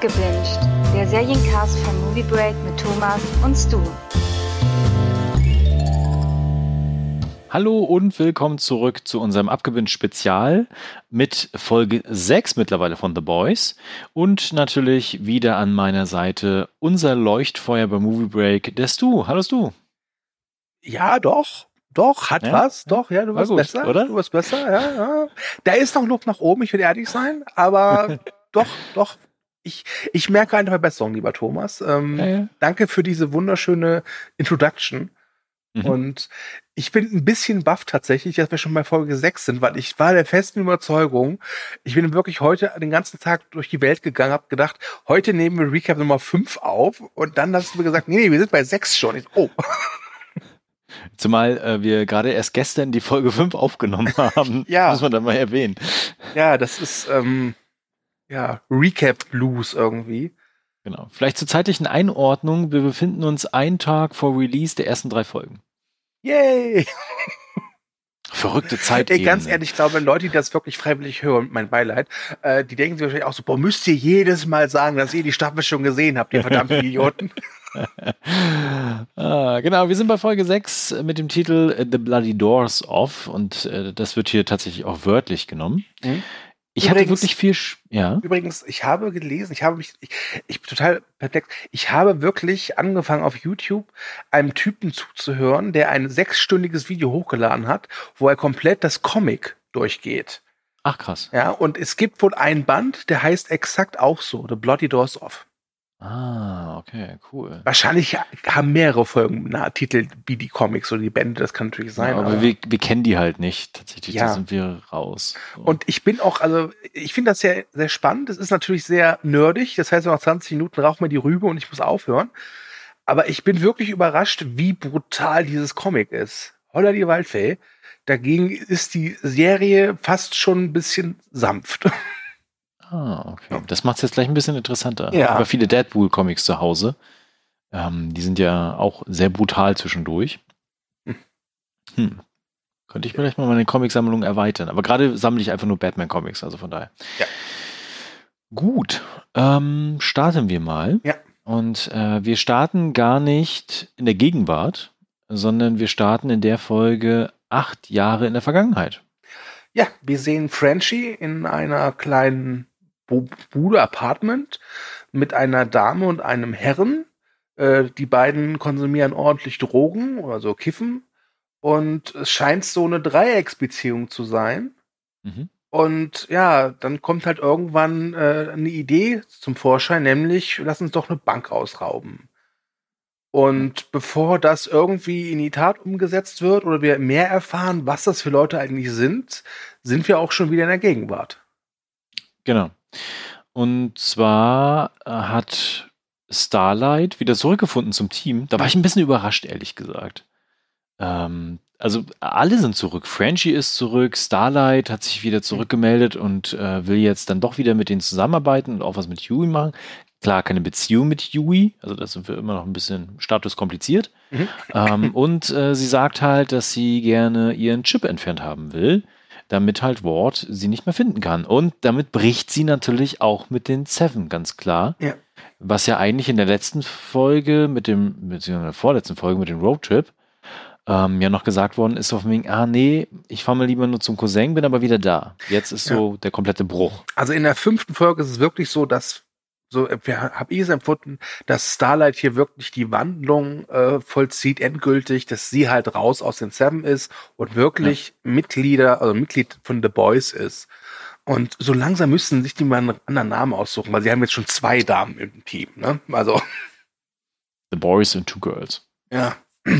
Abgebinged, der Seriencast von Movie Break mit Thomas und Stu. Hallo und willkommen zurück zu unserem Abgewinnt Spezial mit Folge 6 mittlerweile von The Boys und natürlich wieder an meiner Seite unser Leuchtfeuer bei Movie Break, der Stu. Hallo Stu. Ja, doch. Doch, hat Ja? was, doch, ja, du War warst besser, oder? du warst besser, ja, ja. Da ist noch Luft nach oben, ich will ehrlich sein, aber doch, doch, ich, ich merke eine Verbesserung, lieber Thomas. Ähm, ja. Danke für diese wunderschöne Introduction. Mhm. Und ich bin ein bisschen baff tatsächlich, dass wir schon bei Folge 6 sind, weil ich war der festen Überzeugung, ich bin wirklich heute den ganzen Tag durch die Welt gegangen, habe gedacht, heute nehmen wir Recap Nummer 5 auf und dann hast du mir gesagt, nee, nee, wir sind bei 6 schon. Ich, oh, Zumal äh, wir gerade erst gestern die Folge 5 aufgenommen haben. Ja. Muss man da mal erwähnen. Ja, das ist ähm, ja Recap Blues irgendwie. Genau. Vielleicht zur zeitlichen Einordnung. Wir befinden uns einen Tag vor Release der ersten drei Folgen. Yay! Verrückte Zeit. Ey, ganz ehrlich, ich glaube, Leute, die das wirklich freiwillig hören, mein Beileid, äh, die denken sich wahrscheinlich auch so, boah, müsst ihr jedes Mal sagen, dass ihr die Staffel schon gesehen habt, ihr verdammten Idioten. ah, genau, wir sind bei Folge 6 mit dem Titel The Bloody Doors Off und äh, das wird hier tatsächlich auch wörtlich genommen. Mhm. Ich hatte Übrigens- wirklich viel, Sch- ja. Übrigens, ich habe gelesen, ich habe mich, ich, ich bin total perplex, ich habe wirklich angefangen auf YouTube einem Typen zuzuhören, der ein sechsstündiges Video hochgeladen hat, wo er komplett das Comic durchgeht. Ach krass. Ja, und es gibt wohl ein Band, der heißt exakt auch so, The Bloody Doors Off. Ah, okay, cool. Wahrscheinlich haben mehrere Folgen na, Titel wie die Comics oder die Bände, das kann natürlich sein. Ja, aber aber- wir, wir kennen die halt nicht. Tatsächlich, da Ja. sind wir raus. So. und ich bin auch, also ich finde das sehr, sehr spannend. Es ist natürlich sehr nerdig. Das heißt, nach 20 Minuten raucht mir die Rübe und ich muss aufhören. Aber ich bin wirklich überrascht, wie brutal dieses Comic ist. Holla die Waldfee. Dagegen ist die Serie fast schon ein bisschen sanft. Ah, okay. Das macht es jetzt gleich ein bisschen interessanter. Ja. Aber viele Deadpool-Comics zu Hause. Ähm, die sind ja auch sehr brutal zwischendurch. Hm. Hm. Könnte ich vielleicht mal meine Comicsammlung erweitern. Aber gerade sammle ich einfach nur Batman-Comics, also von daher. Ja. Gut, ähm, starten wir mal. Ja. Und äh, wir starten gar nicht in der Gegenwart, sondern wir starten in der Folge acht Jahre in der Vergangenheit. Ja, wir sehen Frenchie in einer kleinen Bude, Apartment mit einer Dame und einem Herren. Äh, die beiden konsumieren ordentlich Drogen, also Kiffen. Und es scheint so eine Dreiecksbeziehung zu sein. Mhm. Und ja, dann kommt halt irgendwann äh, eine Idee zum Vorschein, nämlich lass uns doch eine Bank ausrauben. Und bevor das irgendwie in die Tat umgesetzt wird oder wir mehr erfahren, was das für Leute eigentlich sind, sind wir auch schon wieder in der Gegenwart. Genau. Und zwar äh, hat Starlight wieder zurückgefunden zum Team. Da war ich ein bisschen überrascht, ehrlich gesagt. Ähm, also alle sind zurück. Frenchie ist zurück, Starlight hat sich wieder zurückgemeldet und äh, will jetzt dann doch wieder mit denen zusammenarbeiten und auch was mit Yui machen. Klar, keine Beziehung mit Yui, also da sind wir immer noch ein bisschen Status kompliziert. Mhm. Ähm, und äh, sie sagt halt, dass sie gerne ihren Chip entfernt haben will, damit halt Ward sie nicht mehr finden kann. Und damit bricht sie natürlich auch mit den Seven, ganz klar. Ja. Was ja eigentlich in der letzten Folge mit dem, beziehungsweise in der vorletzten Folge mit dem Roadtrip, ähm, ja noch gesagt worden ist, auf wegen, ah nee, ich fahre mal lieber nur zum Cousin, bin aber wieder da. Jetzt ist so der komplette Bruch. Also in der fünften Folge ist es wirklich so, dass so habe ich es empfunden, dass Starlight hier wirklich die Wandlung äh, vollzieht endgültig, dass sie halt raus aus den Seven ist und wirklich Mitglieder, also Mitglied von The Boys ist. Und so langsam müssen sich die mal einen anderen Namen aussuchen, weil sie haben jetzt schon zwei Damen im Team. Ne? Also The Boys and Two Girls. ja,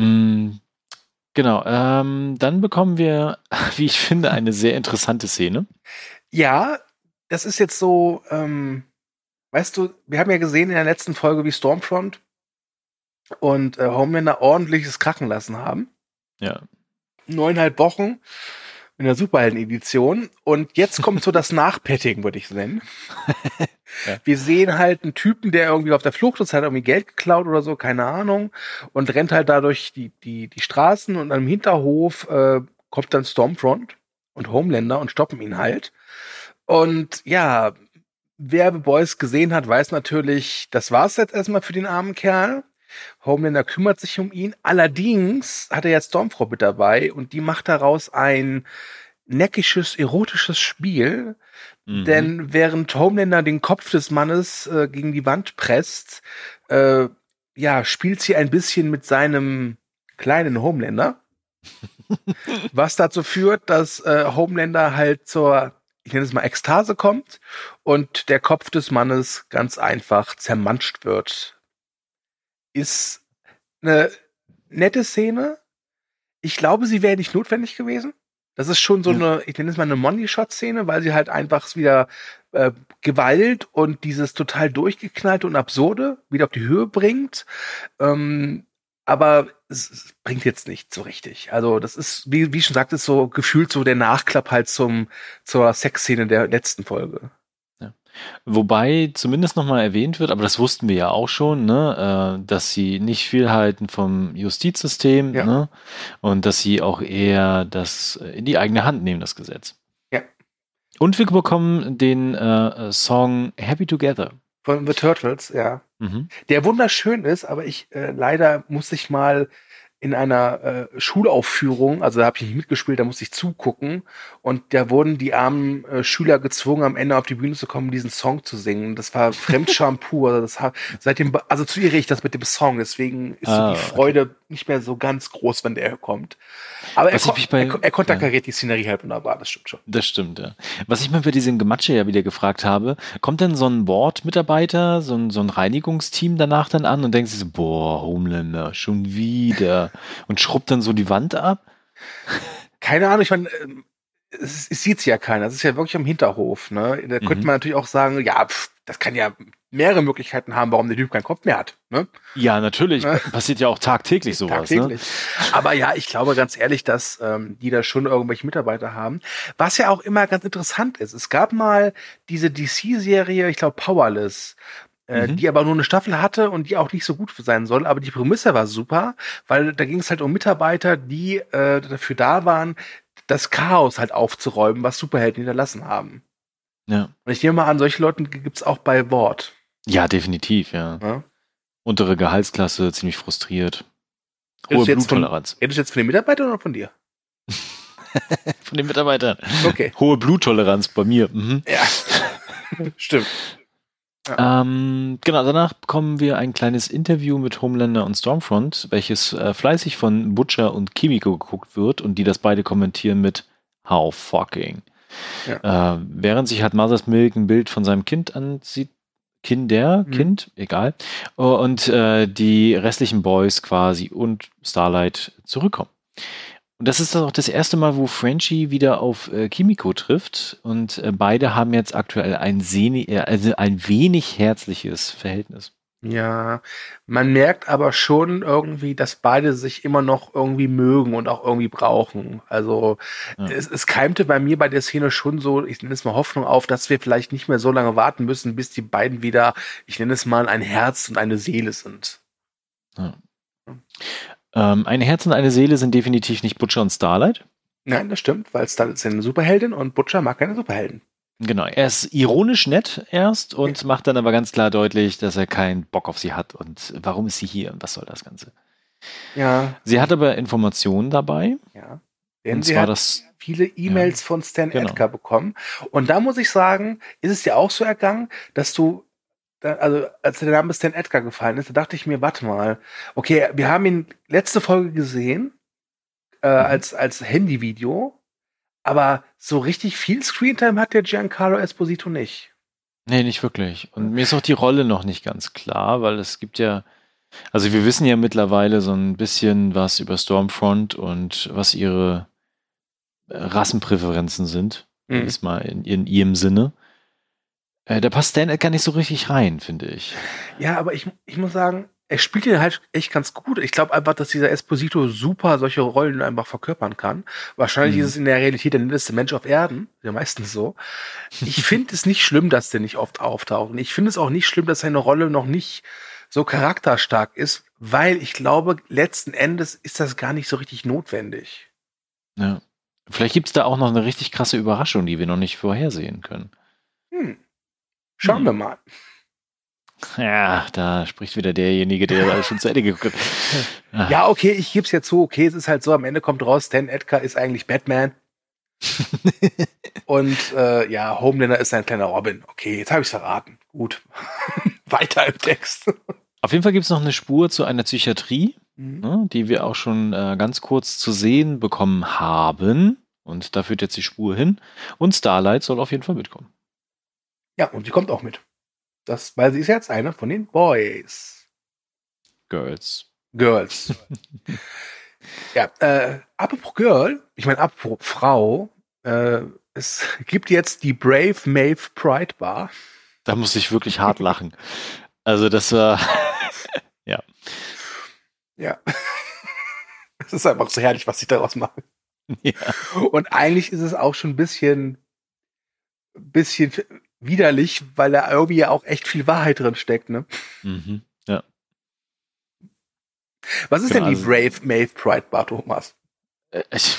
Mm, Genau, ähm, dann bekommen wir, wie ich finde, eine sehr interessante Szene. Ja, das ist jetzt so, ähm, weißt du, wir haben ja gesehen in der letzten Folge, wie Stormfront und äh, Homelander ordentliches Krachen lassen haben. Ja. Neuneinhalb Wochen in der Superhelden-Edition. Und jetzt kommt so das Nachpetting, würde ich nennen. Ja. Wir sehen halt einen Typen, der irgendwie auf der Flucht ist, hat irgendwie Geld geklaut oder so, keine Ahnung, und rennt halt dadurch die, die, die Straßen und am Hinterhof äh, kommt dann Stormfront und Homelander und stoppen ihn halt. Und ja, wer The Boys gesehen hat, weiß natürlich, das war's jetzt erstmal für den armen Kerl. Homelander kümmert sich um ihn. Allerdings hat er jetzt Stormfront mit dabei und die macht daraus ein neckisches, erotisches Spiel. Mhm. Denn während Homelander den Kopf des Mannes äh, gegen die Wand presst, äh, ja, spielt sie ein bisschen mit seinem kleinen Homelander. was dazu führt, dass äh, Homelander halt zur, ich nenne es mal, Ekstase kommt und der Kopf des Mannes ganz einfach zermanscht wird ist eine nette Szene. Ich glaube, sie wäre nicht notwendig gewesen. Das ist schon so eine, ich nenne es mal eine Money-Shot-Szene, weil sie halt einfach wieder äh, Gewalt und dieses total durchgeknallte und absurde wieder auf die Höhe bringt. Ähm, aber es, es, bringt jetzt nicht so richtig. Also das ist, wie, wie schon sagt, ist so gefühlt so der Nachklapp halt zum zur Sexszene der letzten Folge. Wobei zumindest nochmal erwähnt wird, aber das wussten wir ja auch schon, ne, äh, dass sie nicht viel halten vom Justizsystem ja. ne, und dass sie auch eher das in die eigene Hand nehmen, das Gesetz. Ja. Und wir bekommen den äh, Song Happy Together. Von The Turtles, ja. Mhm. Der wunderschön ist, aber ich äh, leider muss ich mal in einer äh, Schulaufführung, also da habe ich nicht mitgespielt, da musste ich zugucken und da wurden die armen äh, Schüler gezwungen, am Ende auf die Bühne zu kommen, diesen Song zu singen. Das war Fremdscham pur. Also, das hat, seitdem, also zu ihr ich das mit dem Song, deswegen ist ah, so die Freude okay. nicht mehr so ganz groß, wenn der kommt. Aber er, bei, er, er konterkariert ja. die Szenerie halt wunderbar, das stimmt schon. Das stimmt, ja. Was ich mir bei diesem Gematsche ja wieder gefragt habe, kommt denn so ein Bordmitarbeiter, so ein, so ein Reinigungsteam danach dann an und denkt sich so, boah, Homelander, schon wieder und schrubbt dann so die Wand ab? Keine Ahnung, ich meine, ähm, es, es sieht ja keiner. Das ist ja wirklich am Hinterhof. Ne? Da mhm. könnte man natürlich auch sagen, ja, pff, das kann ja mehrere Möglichkeiten haben, warum der Typ keinen Kopf mehr hat. Ne? Ja, natürlich. Ne? Passiert ja auch tagtäglich sowas. Ne? Tagtäglich. Ne? Aber ja, ich glaube ganz ehrlich, dass ähm, die da schon irgendwelche Mitarbeiter haben. Was ja auch immer ganz interessant ist. Es gab mal diese DC-Serie, ich glaube Powerless, äh, mhm. die aber nur eine Staffel hatte und die auch nicht so gut sein soll. Aber die Prämisse war super, weil da ging es halt um Mitarbeiter, die äh, dafür da waren, das Chaos halt aufzuräumen, was Superhelden hinterlassen haben. Ja. Und ich nehme mal an, solche Leute gibt's auch bei Wort. Ja, definitiv, ja. ja? Untere Gehaltsklasse, ziemlich frustriert. Hohe Bluttoleranz. Redest du jetzt von den Mitarbeitern oder von dir? von den Mitarbeitern. Okay. Hohe Bluttoleranz bei mir. Mhm. Ja. Stimmt. Ja. Ähm, genau, danach bekommen wir ein kleines Interview mit Homelander und Stormfront, welches äh, fleißig von Butcher und Kimiko geguckt wird und die das beide kommentieren mit How fucking. Ja. Äh, während sich halt Mother's Milk ein Bild von seinem Kind ansieht, Kinder, mhm. Kind, egal, und äh, die restlichen Boys quasi und Starlight zurückkommen. Und das ist auch das erste Mal, wo Frenchie wieder auf äh, Kimiko trifft. Und äh, beide haben jetzt aktuell ein, Seni äh, also ein wenig herzliches Verhältnis. Ja, man merkt aber schon irgendwie, dass beide sich immer noch irgendwie mögen und auch irgendwie brauchen. Also ja. es, es keimte bei mir bei der Szene schon so, ich nenne es mal Hoffnung auf, dass wir vielleicht nicht mehr so lange warten müssen, bis die beiden wieder, ich nenne es mal, ein Herz und eine Seele sind. Ja. Ähm, ein Herz und eine Seele sind definitiv nicht Butcher und Starlight. Nein, das stimmt, weil Starlight ist eine Superheldin und Butcher mag keine Superhelden. Genau, er ist ironisch nett erst und macht dann aber ganz klar deutlich, dass er keinen Bock auf sie hat und warum ist sie hier und was soll das Ganze. Ja. Sie hat aber Informationen dabei. Ja. Denn und sie hat das, viele E-Mails ja, von Stan genau. Edgar bekommen. Und da muss ich sagen, ist es dir auch so ergangen, dass du also als der Name Stan Edgar gefallen ist, da dachte ich mir, warte mal, okay, wir haben ihn letzte Folge gesehen äh, mhm. als als Handyvideo, aber so richtig viel Screentime hat der Giancarlo Esposito nicht. Nee, nicht wirklich. Und mir ist auch die Rolle noch nicht ganz klar, weil es gibt ja, also wir wissen ja mittlerweile so ein bisschen was über Stormfront und was ihre Rassenpräferenzen sind, mhm. ist mal in, in ihrem Sinne. Äh, da passt Stan gar nicht so richtig rein, finde ich. Ja, aber ich, ich muss sagen, er spielt ihn halt echt ganz gut. Ich glaube einfach, dass dieser Esposito super solche Rollen einfach verkörpern kann. Wahrscheinlich mhm. ist es in der Realität der netteste Mensch auf Erden. Ja, meistens so. Ich finde es nicht schlimm, dass der nicht oft auftaucht. Und ich finde es auch nicht schlimm, dass seine Rolle noch nicht so charakterstark ist, weil ich glaube, letzten Endes ist das gar nicht so richtig notwendig. Ja. Vielleicht gibt es da auch noch eine richtig krasse Überraschung, die wir noch nicht vorhersehen können. Hm. Schauen Hm. wir mal. Ja, da spricht wieder derjenige, der alles schon zu Ende geguckt hat. Ja, okay, ich gebe es jetzt zu. Okay, es ist halt so, am Ende kommt raus, Stan Edgar ist eigentlich Batman. Und äh, ja, Homelander ist ein kleiner Robin. Okay, jetzt habe ich verraten. Gut. Weiter im Text. Auf jeden Fall gibt es noch eine Spur zu einer Psychiatrie, Mhm. ne, die wir auch schon äh, ganz kurz zu sehen bekommen haben. Und da führt jetzt die Spur hin. Und Starlight soll auf jeden Fall mitkommen. Ja, und sie kommt auch mit. Das, weil sie ist jetzt eine von den Boys. Girls. Girls. ja, äh, apropos Girl, ich meine, apropos Frau, äh, es gibt jetzt die Brave Maeve Pride Bar. Da muss ich wirklich hart lachen. Also das war. Ja. Es ist einfach so herrlich, was sie daraus machen. ja. Und eigentlich ist es auch schon ein bisschen, bisschen widerlich, weil da irgendwie ja auch echt viel Wahrheit drin steckt, ne? Mhm. ja. Was ist Genau, denn die also- Brave Maeve Pride Bar, Thomas? Äh, Ich,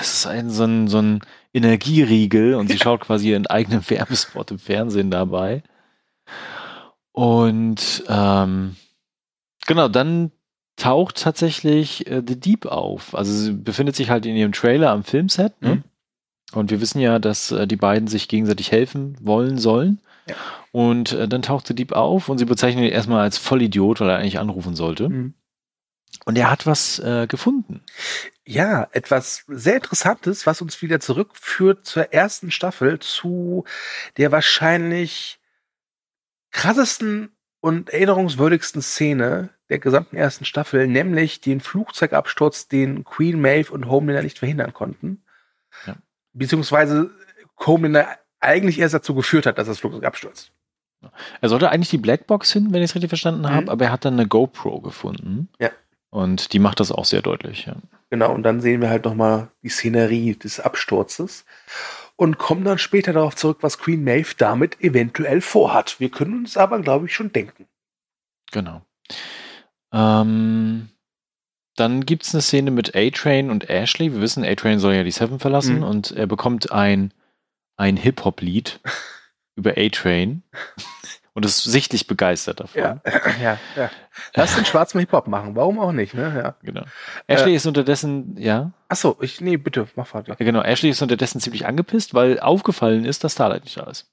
es ist ein, so, ein, so ein Energieriegel und sie schaut quasi ihren eigenen Werbespot im Fernsehen dabei. Und ähm, genau, dann taucht tatsächlich äh, The Deep auf. Also sie befindet sich halt in ihrem Trailer am Filmset. Ne? Und wir wissen ja, dass äh, die beiden sich gegenseitig helfen wollen sollen. Ja. Und äh, dann taucht The Deep auf und sie bezeichnet ihn erstmal als Vollidiot, weil er eigentlich anrufen sollte. Mhm. Und er hat was äh, gefunden. Ja, etwas sehr Interessantes, was uns wieder zurückführt zur ersten Staffel, zu der wahrscheinlich krassesten und erinnerungswürdigsten Szene der gesamten ersten Staffel, nämlich den Flugzeugabsturz, den Queen Maeve und Homelander nicht verhindern konnten. Ja. Beziehungsweise Homelander eigentlich erst dazu geführt hat, dass das Flugzeug abstürzt. Er sollte eigentlich die Blackbox finden, wenn ich es richtig verstanden habe, Mhm. aber er hat dann eine GoPro gefunden. Ja. Und die macht das auch sehr deutlich. Ja. Genau, und dann sehen wir halt nochmal die Szenerie des Absturzes und kommen dann später darauf zurück, was Queen Maeve damit eventuell vorhat. Wir können uns aber, glaube ich, schon denken. Genau. Ähm, dann gibt es eine Szene mit A-Train und Ashley. Wir wissen, A-Train soll ja die Seven verlassen Mhm. und er bekommt ein, ein Hip-Hop-Lied über A-Train und ist sichtlich begeistert davon. Ja, ja, ja. Lass den schwarzen Hip-Hop machen, warum auch nicht, ne? Ja. Genau. Äh, Ashley ist unterdessen, ja, Achso, ich, nee, bitte, mach weiter. genau, Ashley ist unterdessen ziemlich angepisst, weil aufgefallen ist, dass Starlight nicht da ist.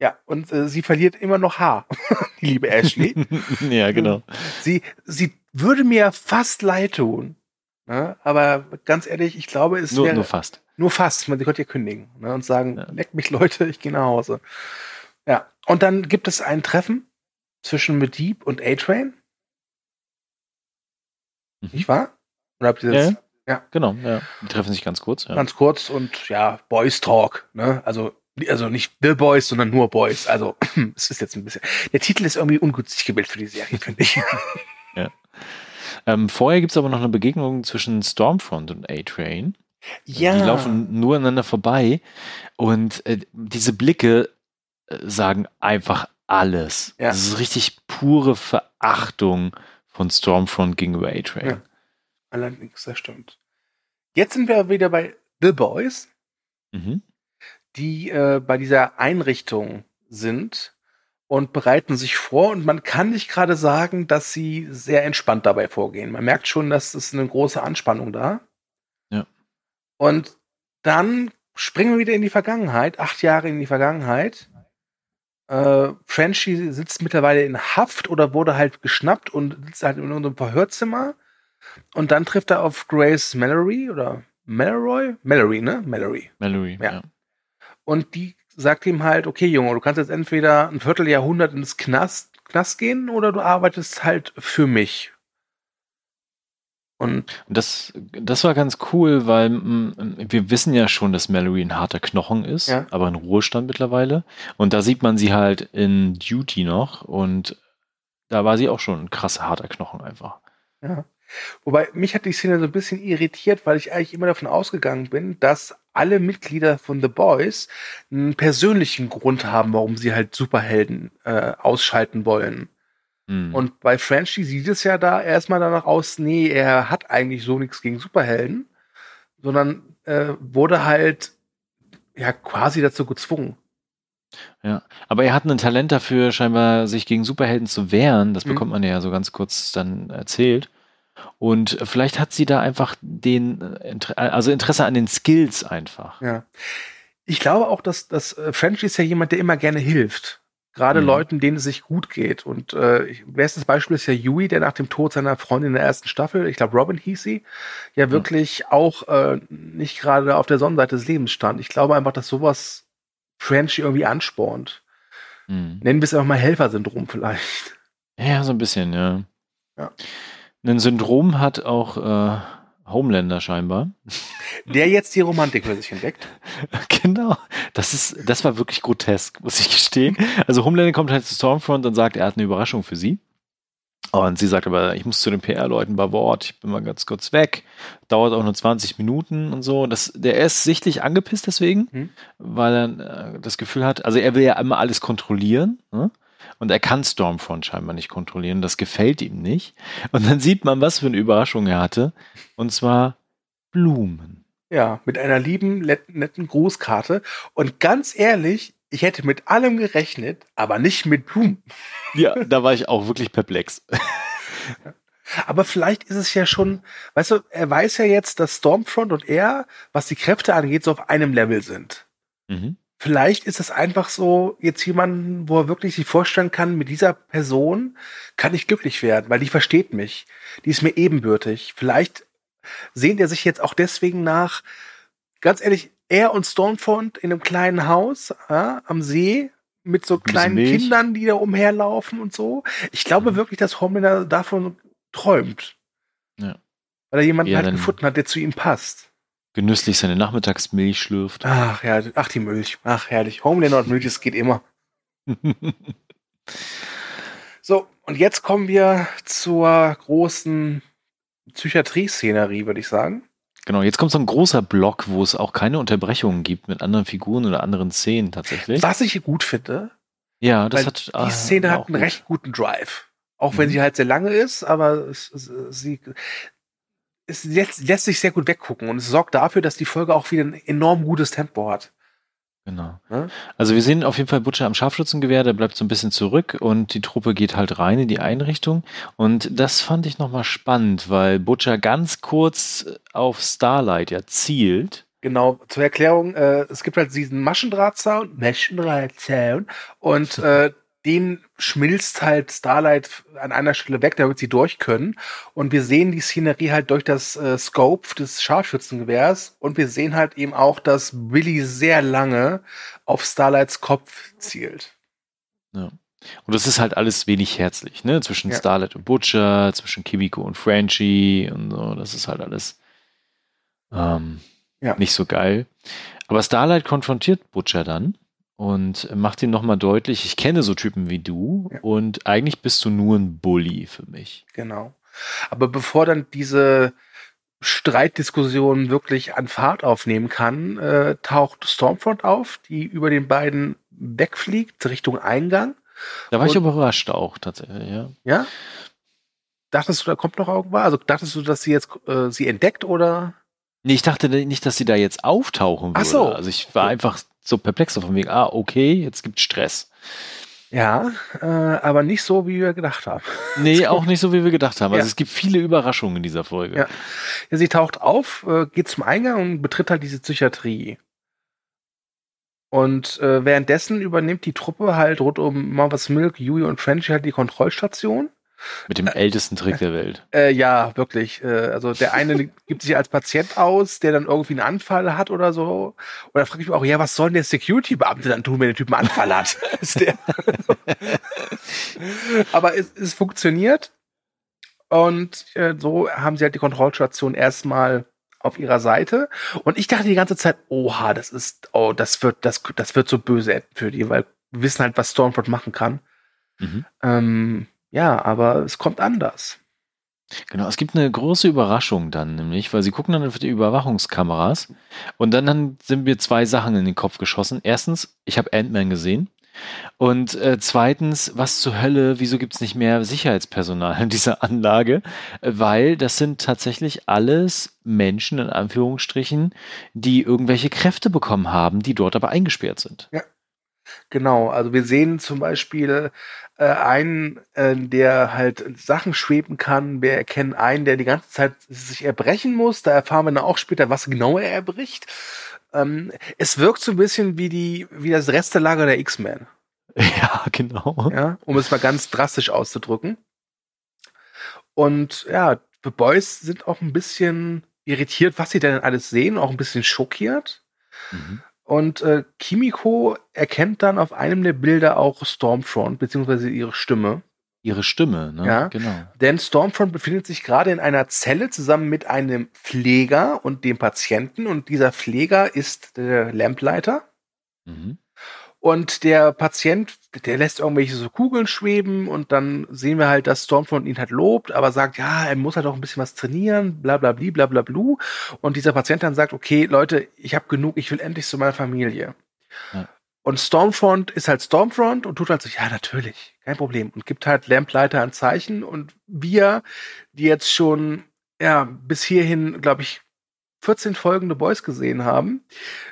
Ja, und äh, sie verliert immer noch Haar, die liebe Ashley. ja, genau. sie, sie würde mir fast leid tun. Ne? Aber ganz ehrlich, ich glaube, es Nur, wäre nur fast. Nur fast, man könnte ja kündigen ne, und sagen, Ja. leckt mich Leute, ich gehe nach Hause. Ja, und dann gibt es ein Treffen zwischen Medivh und A-Train, Mhm. nicht wahr? Oder habt ihr das Ja, Genau, ja. Die treffen sich ganz kurz. Ja. ganz kurz und ja, Boys Talk, ne? Also, also nicht The Boys, sondern nur Boys. Also, es ist jetzt ein bisschen. Der Titel ist irgendwie ungünstig gewählt für die Serie, finde ich. Ähm, vorher gibt es aber noch eine Begegnung zwischen Stormfront und A-Train. ja. Die laufen nur aneinander vorbei und äh, diese Blicke äh, sagen einfach alles. Ja. Das ist richtig pure Verachtung von Stormfront gegenüber A-Train. Ja. Allerdings, das stimmt. Jetzt sind wir wieder bei The Boys. Mhm. die äh, bei dieser Einrichtung sind und bereiten sich vor und man kann nicht gerade sagen, dass sie sehr entspannt dabei vorgehen. Man merkt schon, dass es eine große Anspannung da. Ja. Und dann springen wir wieder in die Vergangenheit, acht Jahre in die Vergangenheit. Äh, Frenchie sitzt mittlerweile in Haft oder wurde halt geschnappt und sitzt halt in unserem Verhörzimmer. Und dann trifft er auf Grace Mallory oder Mallory? Mallory, ne? Mallory. Mallory, Ja. ja. Und die sagt ihm halt, okay, Junge, du kannst jetzt entweder ein Vierteljahrhundert ins Knast, Knast gehen oder du arbeitest halt für mich. Und das, das war ganz cool, weil mm, wir wissen ja schon, dass Mallory ein harter Knochen ist, Ja. aber in Ruhestand mittlerweile. Und da sieht man sie halt in Duty noch und da war sie auch schon ein krasser harter Knochen einfach. ja. Wobei mich hat die Szene so ein bisschen irritiert, weil ich eigentlich immer davon ausgegangen bin, dass alle Mitglieder von The Boys einen persönlichen Grund haben, warum sie halt Superhelden äh, ausschalten wollen. Hm. Und bei Frenchie sieht es ja da erstmal danach aus, nee, er hat eigentlich so nichts gegen Superhelden, sondern äh, wurde halt ja quasi dazu gezwungen. Ja, aber er hat ein Talent dafür, scheinbar sich gegen Superhelden zu wehren. Das Mhm. bekommt man ja so ganz kurz dann erzählt. Und vielleicht hat sie da einfach den, äh, also Interesse an den Skills einfach. Ja. Ich glaube auch, dass, dass äh, Frenchie ist ja jemand, der immer gerne hilft. Gerade Mhm. Leuten, denen es sich gut geht. Und äh, bestes Beispiel ist ja Yui, der nach dem Tod seiner Freundin in der ersten Staffel, ich glaube Robin hieß sie, ja wirklich auch äh, nicht gerade auf der Sonnenseite des Lebens stand. Ich glaube einfach, dass sowas Frenchie irgendwie anspornt. Mhm. Nennen wir es einfach mal Helfersyndrom vielleicht. Ja, so ein bisschen, ja. Ja. Ein Syndrom hat auch äh, Homelander scheinbar. Der jetzt die Romantik für sich entdeckt. Genau. Das ist, das war wirklich grotesk, muss ich gestehen. Also Homelander kommt halt zu Stormfront und sagt, er hat eine Überraschung für sie. Und sie sagt aber, ich muss zu den PR-Leuten bei Wort, ich bin mal ganz kurz weg. Dauert auch nur 20 Minuten und so. Das, der ist sichtlich angepisst deswegen, Hm. weil er äh, das Gefühl hat, also er will ja immer alles kontrollieren. Ne? Und er kann Stormfront scheinbar nicht kontrollieren. Das gefällt ihm nicht. Und dann sieht man, was für eine Überraschung er hatte. Und zwar Blumen. Ja, mit einer lieben, netten Grußkarte. Und ganz ehrlich, ich hätte mit allem gerechnet, aber nicht mit Blumen. Ja, da war ich auch wirklich perplex. Aber vielleicht ist es ja schon, weißt du, er weiß ja jetzt, dass Stormfront und er, was die Kräfte angeht, so auf einem Level sind. Mhm. Vielleicht ist es einfach so jetzt jemanden, wo er wirklich sich vorstellen kann, mit dieser Person kann ich glücklich werden, weil die versteht mich. Die ist mir ebenbürtig. Vielleicht sehnt er sich jetzt auch deswegen nach, ganz ehrlich, er und Stormfront in einem kleinen Haus ja, am See mit so kleinen Milch. Kindern, die da umherlaufen und so. Ich glaube Mhm. wirklich, dass Homelander davon träumt. Ja. Weil er jemanden Ja, halt gefunden hat, der zu ihm passt. Genüsslich seine Nachmittagsmilch schlürft. Ach ja, ach die Milch. Ach herrlich. Homelander und Milch, es geht immer. So, und jetzt kommen wir zur großen Psychiatrie-Szenerie, würde ich sagen. genau, jetzt kommt so ein großer Block, wo es auch keine Unterbrechungen gibt mit anderen Figuren oder anderen Szenen tatsächlich. Was ich gut finde, Ja, das hat. die ah, Szene hat einen gut. recht guten Drive. Auch wenn Mhm. sie halt sehr lange ist, aber es, es, sie es lässt, lässt sich sehr gut weggucken und es sorgt dafür, dass die Folge auch wieder ein enorm gutes Tempo hat. Genau. Ne? Also wir sehen auf jeden Fall Butcher am Scharfschützengewehr, der bleibt so ein bisschen zurück und die Truppe geht halt rein in die Einrichtung. Und das fand ich nochmal spannend, weil Butcher ganz kurz auf Starlight ja zielt. Genau, zur Erklärung, äh, es gibt halt diesen Maschendrahtzaun, Maschendrahtzaun, und äh, den schmilzt halt Starlight an einer Stelle weg, damit sie durch können. Und wir sehen die Szenerie halt durch das äh, Scope des Scharfschützengewehrs und wir sehen halt eben auch, dass Billy sehr lange auf Starlights Kopf zielt. Ja. Und das ist halt alles wenig herzlich, ne? Zwischen Ja. Starlight und Butcher, zwischen Kimiko und Frenchie und so. Das ist halt alles ähm, Ja. nicht so geil. Aber Starlight konfrontiert Butcher dann und macht ihm nochmal deutlich, ich kenne so Typen wie du Ja. und eigentlich bist du nur ein Bully für mich. Genau. Aber bevor dann diese Streitdiskussion wirklich an Fahrt aufnehmen kann, äh, taucht Stormfront auf, die über den beiden wegfliegt Richtung Eingang. Da war ich Und- überrascht auch tatsächlich, ja. Ja? Dachtest du, da kommt noch irgendwas? Also dachtest du, dass sie jetzt äh, sie entdeckt oder? Nee, ich dachte nicht, dass sie da jetzt auftauchen würde. Ach so. Also ich war einfach so perplex auf dem Weg, ah, okay, jetzt gibt Stress. Ja, äh, aber nicht so, wie wir gedacht haben. Nee, auch nicht so, wie wir gedacht haben. Also Ja. es gibt viele Überraschungen in dieser Folge. Ja. Ja, sie taucht auf, äh, geht zum Eingang und betritt halt diese Psychiatrie. Und äh, währenddessen übernimmt die Truppe halt rund um Marvus Milk, Yui und Frenchie halt die Kontrollstation. Mit dem ältesten Trick der Welt. Äh, ja, wirklich. Äh, also der eine gibt sich als Patient aus, der dann irgendwie einen Anfall hat oder so. Und da frage ich mich auch, ja, was soll denn der Security-Beamte dann tun, wenn der Typ einen Anfall hat? Aber es, es funktioniert. Und äh, so haben sie halt die Kontrollstation erstmal auf ihrer Seite. Und ich dachte die ganze Zeit, oha, das ist, oh, das wird, das, das wird so böse für die, weil wir wissen halt, was Stormfront machen kann. Mhm. Ähm, ja, aber es kommt anders. Genau, es gibt eine große Überraschung dann, nämlich, weil sie gucken dann auf die Überwachungskameras und dann, sind mir zwei Sachen in den Kopf geschossen. Erstens, ich habe Ant-Man gesehen Und äh, zweitens, was zur Hölle, wieso gibt es nicht mehr Sicherheitspersonal in dieser Anlage? Weil das sind tatsächlich alles Menschen, in Anführungsstrichen, die irgendwelche Kräfte bekommen haben, die dort aber eingesperrt sind. Ja. Genau, also wir sehen zum Beispiel äh, einen, äh, der halt Sachen schweben kann. Wir erkennen einen, der die ganze Zeit sich erbrechen muss. Da erfahren wir dann auch später, was genau er erbricht. Ähm, es wirkt so ein bisschen wie die, wie das Restelager der X-Men. Ja, genau. Ja, um es mal ganz drastisch auszudrücken. Und ja, The Boys sind auch ein bisschen irritiert, was sie denn alles sehen, auch ein bisschen schockiert. Mhm. Und äh, Kimiko erkennt dann auf einem der Bilder auch Stormfront, beziehungsweise ihre Stimme. Ihre Stimme, ne? Ja, genau. Denn Stormfront befindet sich gerade in einer Zelle zusammen mit einem Pfleger und dem Patienten. Und dieser Pfleger ist der Lampleiter. Mhm. Und der Patient, der lässt irgendwelche so Kugeln schweben und dann sehen wir halt, dass Stormfront ihn halt lobt, aber sagt, ja, er muss halt auch ein bisschen was trainieren, bla bla bla bla bla bla. Und dieser Patient dann sagt, okay, Leute, ich habe genug, ich will endlich zu meiner Familie. Ja. Und Stormfront ist halt Stormfront und tut halt so, ja, natürlich, kein Problem. Und gibt halt Lampleiter ein Zeichen. Und wir, die jetzt schon, ja, bis hierhin, glaube ich, 14 folgende Boys gesehen haben,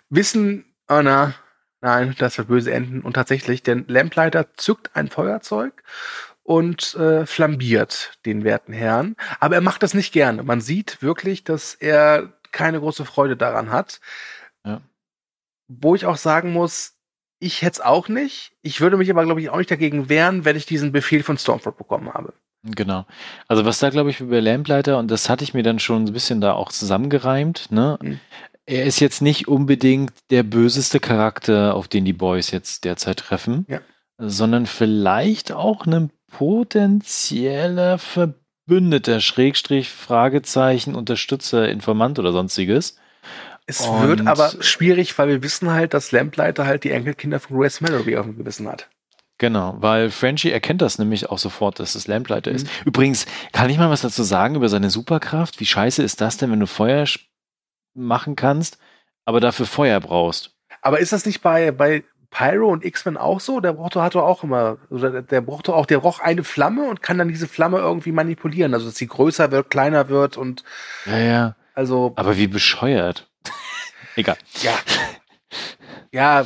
wissen, oh na, Nein, das wird böse enden. Und tatsächlich, denn Lamplighter zückt ein Feuerzeug und äh, flambiert den werten Herrn. Aber er macht das nicht gerne. Man sieht wirklich, dass er keine große Freude daran hat. Ja. Wo ich auch sagen muss, ich hätte es auch nicht. Ich würde mich aber, glaube ich, auch nicht dagegen wehren, wenn ich diesen Befehl von Stormfront bekommen habe. Genau. Also was da, glaube ich, über Lamplighter, und das hatte ich mir dann schon ein bisschen da auch zusammengereimt, ne? Mhm er ist jetzt nicht unbedingt der böseste Charakter, auf den die Boys jetzt derzeit treffen, ja. sondern vielleicht auch ein potenzieller Verbündeter, Schrägstrich, Fragezeichen, Unterstützer, Informant oder sonstiges. Es Und wird aber schwierig, weil wir wissen halt, dass Lampleiter halt die Enkelkinder von Grace Mallory auf dem Gewissen hat. Genau, weil Frenchie erkennt das nämlich auch sofort, dass es Lampleiter mhm. ist. Übrigens, kann ich mal was dazu sagen über seine Superkraft? Wie scheiße ist das denn, wenn du Feuer machen kannst, aber dafür Feuer brauchst. Aber ist das nicht bei, bei Pyro und X-Men auch so? Der braucht hat doch auch immer, oder der braucht auch, der braucht eine Flamme und kann dann diese Flamme irgendwie manipulieren, also dass sie größer wird, kleiner wird und. Ja, ja. Also. Aber wie bescheuert. Egal. Ja. Ja.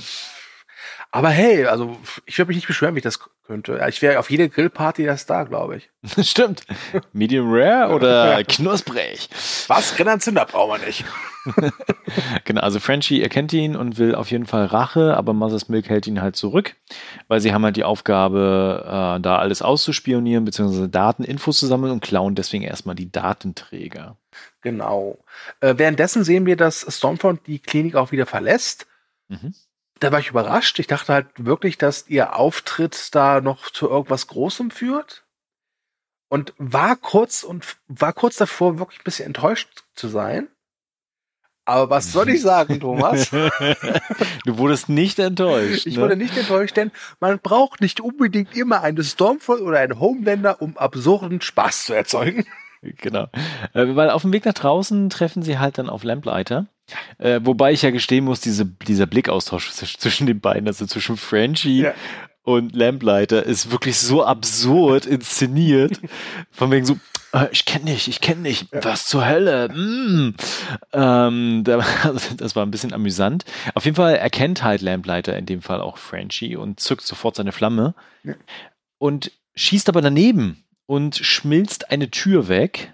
Aber hey, also ich würde mich nicht beschweren, wie ich das könnte. Ich wäre auf jede Grillparty das da, glaube ich. Stimmt. Medium Rare oder knusprig? Was? Grillenzünder brauchen wir nicht. genau, also Frenchie erkennt ihn und will auf jeden Fall Rache, aber Mother's Milk hält ihn halt zurück, weil sie haben halt die Aufgabe, äh, da alles auszuspionieren, beziehungsweise Daten, Infos zu sammeln und klauen deswegen erstmal die Datenträger. Genau. Äh, währenddessen sehen wir, dass Stormfront die Klinik auch wieder verlässt. Mhm da war ich überrascht. Ich dachte halt wirklich, dass ihr Auftritt da noch zu irgendwas Großem führt. Und war kurz und war kurz davor, wirklich ein bisschen enttäuscht zu sein. Aber was soll ich sagen, Thomas? du wurdest nicht enttäuscht. Ich ne? wurde nicht enttäuscht, denn man braucht nicht unbedingt immer eine Stormfront oder einen Homelander, um absurden Spaß zu erzeugen. Genau. Äh, weil auf dem Weg nach draußen treffen sie halt dann auf Lamplighter. Äh, wobei ich ja gestehen muss, diese, dieser Blickaustausch zwischen den beiden, also zwischen Frenchie ja. und Lamplighter, ist wirklich so absurd inszeniert. Von wegen so, äh, ich kenne dich, ich kenne dich, ja. was zur Hölle. Mm. Ähm, da, das war ein bisschen amüsant. Auf jeden Fall erkennt halt Lamplighter in dem Fall auch Frenchie und zückt sofort seine Flamme ja. und schießt aber daneben und schmilzt eine Tür weg